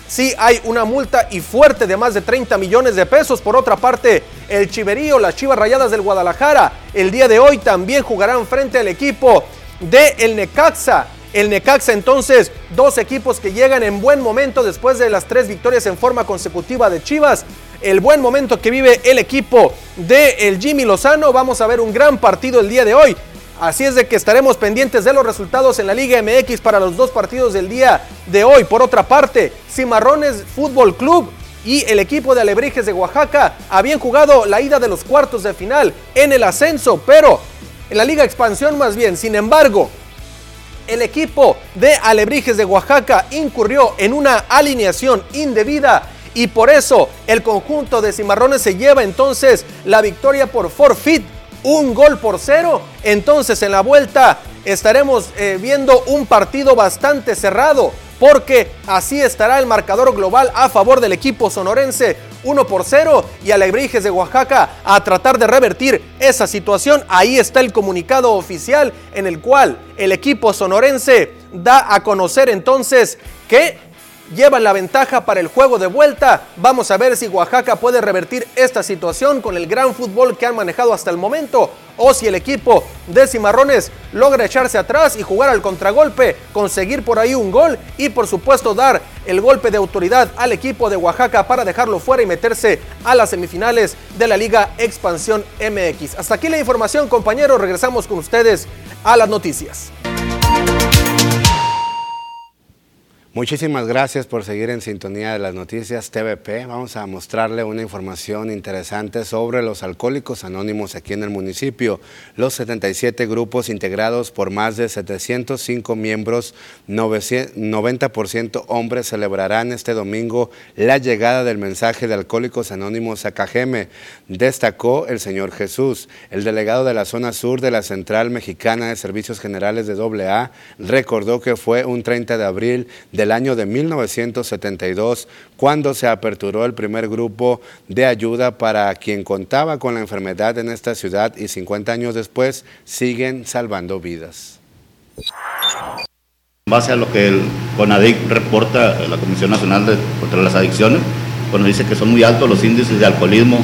K: sí hay una multa y fuerte de más de 30 millones de pesos. Por otra parte, el Chiverío, las Chivas Rayadas del Guadalajara, el día de hoy también jugarán frente al equipo de el Necaxa. El Necaxa entonces, dos equipos que llegan en buen momento después de las tres victorias en forma consecutiva de Chivas. El buen momento que vive el equipo de el Jimmy Lozano. Vamos a ver un gran partido el día de hoy. Así es de que estaremos pendientes de los resultados en la Liga MX para los dos partidos del día de hoy. Por otra parte, Cimarrones Fútbol Club y el equipo de Alebrijes de Oaxaca habían jugado la ida de los cuartos de final en el ascenso, pero en la Liga Expansión más bien. Sin embargo, el equipo de Alebrijes de Oaxaca incurrió en una alineación indebida y por eso el conjunto de Cimarrones se lleva entonces la victoria por forfeit, un gol por cero. Entonces en la vuelta estaremos eh, viendo un partido bastante cerrado porque así estará el marcador global a favor del equipo sonorense 1 por 0 y Alebrijes de Oaxaca a tratar de revertir esa situación. Ahí está el comunicado oficial en el cual el equipo sonorense da a conocer entonces que llevan la ventaja para el juego de vuelta. Vamos a ver si Oaxaca puede revertir esta situación con el gran fútbol que han manejado hasta el momento o si el equipo de Cimarrones logra echarse atrás y jugar al contragolpe, conseguir por ahí un gol y por supuesto dar el golpe de autoridad al equipo de Oaxaca para dejarlo fuera y meterse a las semifinales de la Liga Expansión MX. Hasta aquí la información compañeros, regresamos con ustedes a las noticias.
B: Muchísimas gracias por seguir en sintonía de las noticias TVP. Vamos a mostrarle una información interesante sobre los alcohólicos anónimos aquí en el municipio. Los 77 grupos integrados por más de 705 miembros, 90% hombres, celebrarán este domingo la llegada del mensaje de Alcohólicos Anónimos a Cajeme. Destacó el señor Jesús, el delegado de la zona sur de la Central Mexicana de Servicios Generales de AA, recordó que fue un 30 de abril de el año de 1972, cuando se aperturó el primer grupo de ayuda para quien contaba con la enfermedad en esta ciudad y 50 años después siguen salvando vidas.
L: En base a lo que el CONADIC reporta, la Comisión Nacional de, contra las Adicciones, cuando dice que son muy altos los índices de alcoholismo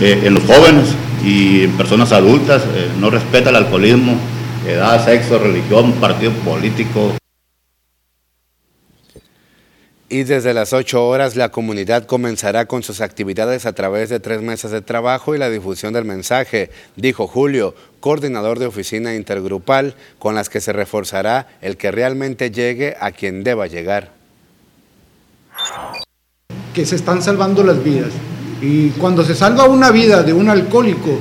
L: eh, en los jóvenes y en personas adultas, eh, no respeta el alcoholismo, edad, sexo, religión, partido político,
B: y desde las 8 horas la comunidad comenzará con sus actividades a través de tres mesas de trabajo y la difusión del mensaje, dijo Julio, coordinador de oficina intergrupal, con las que se reforzará el que realmente llegue a quien deba llegar.
M: Que se están salvando las vidas. Y cuando se salva una vida de un alcohólico,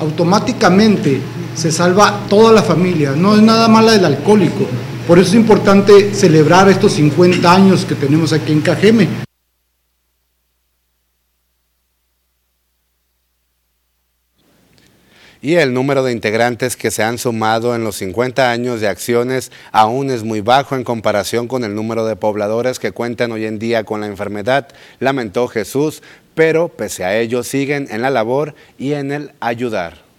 M: automáticamente se salva toda la familia, no es nada mala del alcohólico, por eso es importante celebrar estos 50 años que tenemos aquí en Cajeme.
B: y el número de integrantes que se han sumado en los 50 años de acciones aún es muy bajo en comparación con el número de pobladores que cuentan hoy en día con la enfermedad, lamentó Jesús, pero pese a ello siguen en la labor y en el ayudar.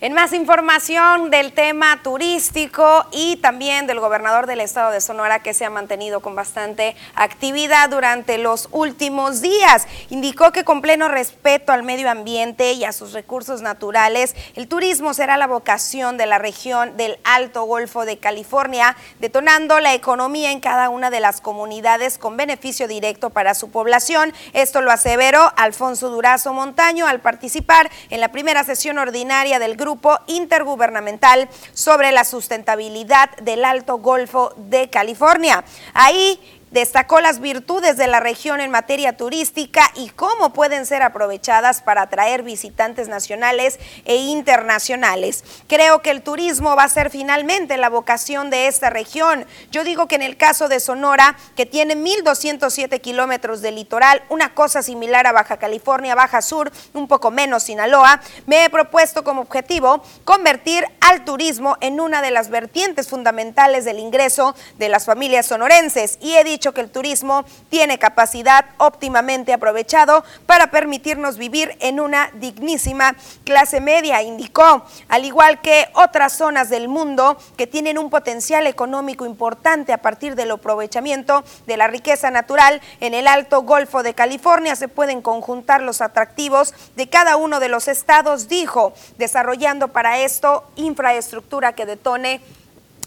A: En más información del tema turístico y también del gobernador del estado de Sonora que se ha mantenido con bastante actividad durante los últimos días. Indicó que con pleno respeto al medio ambiente y a sus recursos naturales, el turismo será la vocación de la región del Alto Golfo de California, detonando la economía en cada una de las comunidades con beneficio directo para su población. Esto lo aseveró Alfonso Durazo Montaño al participar en la primera sesión ordinaria del grupo Grupo Intergubernamental sobre la Sustentabilidad del Alto Golfo de California. Ahí Destacó las virtudes de la región en materia turística y cómo pueden ser aprovechadas para atraer visitantes nacionales e internacionales. Creo que el turismo va a ser finalmente la vocación de esta región. Yo digo que en el caso de Sonora, que tiene 1.207 kilómetros de litoral, una cosa similar a Baja California, Baja Sur, un poco menos Sinaloa, me he propuesto como objetivo convertir al turismo en una de las vertientes fundamentales del ingreso de las familias sonorenses y he dicho que el turismo tiene capacidad óptimamente aprovechado para permitirnos vivir en una dignísima clase media, indicó, al igual que otras zonas del mundo que tienen un potencial económico importante a partir del aprovechamiento de la riqueza natural en el Alto Golfo de California, se pueden conjuntar los atractivos de cada uno de los estados, dijo, desarrollando para esto infraestructura que detone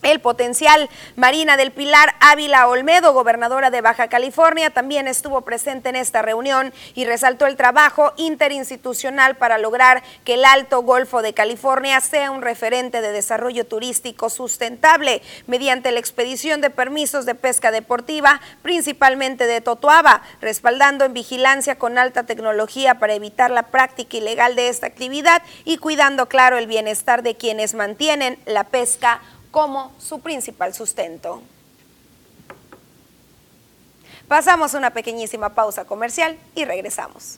A: el potencial. Marina del Pilar Ávila Olmedo, gobernadora de Baja California, también estuvo presente en esta reunión y resaltó el trabajo interinstitucional para lograr que el Alto Golfo de California sea un referente de desarrollo turístico sustentable mediante la expedición de permisos de pesca deportiva, principalmente de Totoaba, respaldando en vigilancia con alta tecnología para evitar la práctica ilegal de esta actividad y cuidando, claro, el bienestar de quienes mantienen la pesca como su principal sustento. Pasamos una pequeñísima pausa comercial y regresamos.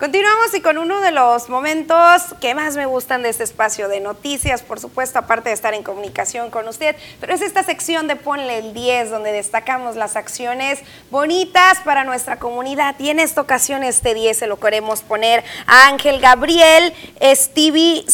A: Continuamos y con uno de los momentos que más me gustan de este espacio de noticias, por supuesto, aparte de estar en comunicación con usted, pero es esta sección de Ponle el 10, donde destacamos las acciones bonitas para nuestra comunidad. Y en esta ocasión este 10 se lo queremos poner a Ángel Gabriel Stevie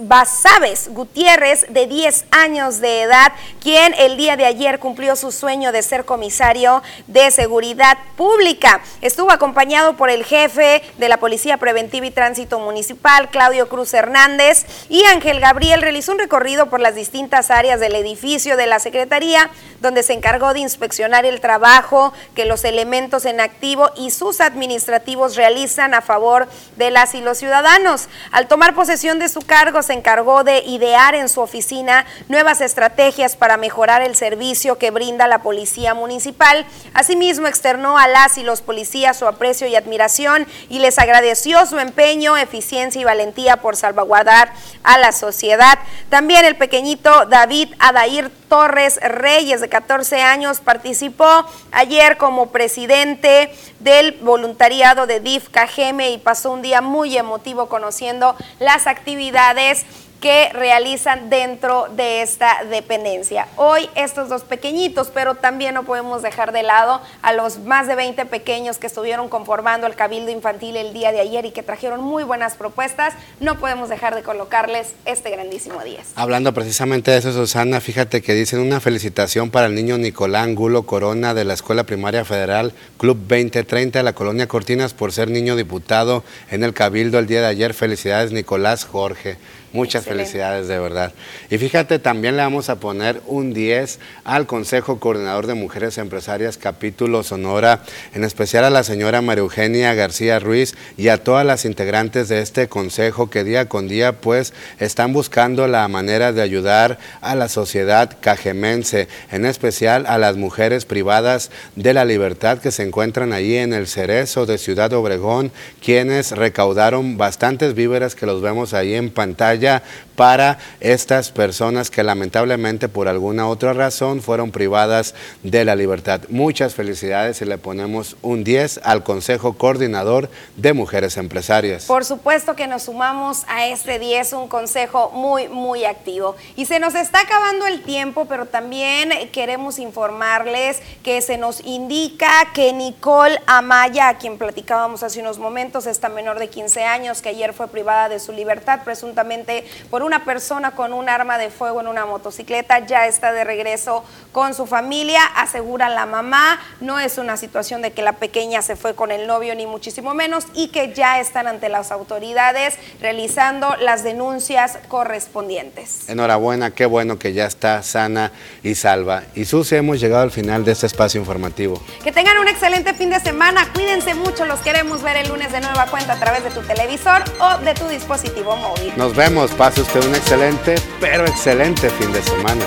A: Basaves Gutiérrez, de 10 años de edad, quien el día de ayer cumplió su sueño de ser comisario de seguridad pública. Estuvo acompañado por el jefe de la Policía Preventiva y Tránsito Municipal, Claudio Cruz Hernández, y Ángel Gabriel realizó un recorrido por las distintas áreas del edificio de la Secretaría, donde se encargó de inspeccionar el trabajo que los elementos en activo y sus administrativos realizan a favor de las y los ciudadanos. Al tomar posesión de su cargo, se encargó de idear en su oficina nuevas estrategias para mejorar el servicio que brinda la Policía Municipal. Asimismo, externó a las y los policías su aprecio y admiración y les agradeció su empeño, eficiencia y valentía por salvaguardar a la sociedad. También el pequeñito David Adair Torres Reyes, de 14 años, participó ayer como presidente del voluntariado de DIF Cajeme y pasó un día muy emotivo conociendo las actividades que realizan dentro de esta dependencia. Hoy estos dos pequeñitos, pero también no podemos dejar de lado a los más de 20 pequeños que estuvieron conformando el Cabildo Infantil el día de ayer y que trajeron muy buenas propuestas. No podemos dejar de colocarles este grandísimo 10.
B: Hablando precisamente de eso, Susana, fíjate que dicen una felicitación para el niño Nicolás Angulo Corona de la Escuela Primaria Federal Club 2030 de la Colonia Cortinas por ser niño diputado en el Cabildo el día de ayer. Felicidades, Nicolás Jorge. Muchas felicidades de verdad. Y fíjate, también le vamos a poner un 10 al Consejo Coordinador de Mujeres Empresarias Capítulo Sonora, en especial a la señora María Eugenia García Ruiz y a todas las integrantes de este consejo que día con día pues están buscando la manera de ayudar a la sociedad cajemense, en especial a las mujeres privadas de la libertad que se encuentran ahí en el Cerezo de Ciudad Obregón, quienes recaudaron bastantes víveres que los vemos ahí en pantalla allá para estas personas que lamentablemente por alguna otra razón fueron privadas de la libertad. Muchas felicidades y le ponemos un 10 al Consejo Coordinador de Mujeres Empresarias.
A: Por supuesto que nos sumamos a este 10, un consejo muy, muy activo. Y se nos está acabando el tiempo, pero también queremos informarles que se nos indica que Nicole Amaya, a quien platicábamos hace unos momentos, esta menor de 15 años que ayer fue privada de su libertad presuntamente por una persona con un arma de fuego en una motocicleta, ya está de regreso con su familia, asegura la mamá, no es una situación de que la pequeña se fue con el novio ni muchísimo menos y que ya están ante las autoridades realizando las denuncias correspondientes.
B: Enhorabuena, qué bueno que ya está sana y salva. Y Susi, hemos llegado al final de este espacio informativo.
A: Que tengan un excelente fin de semana, cuídense mucho, los queremos ver el lunes de nueva cuenta a través de tu televisor o de tu dispositivo móvil.
B: Nos vemos pase un excelente, pero excelente fin de semana.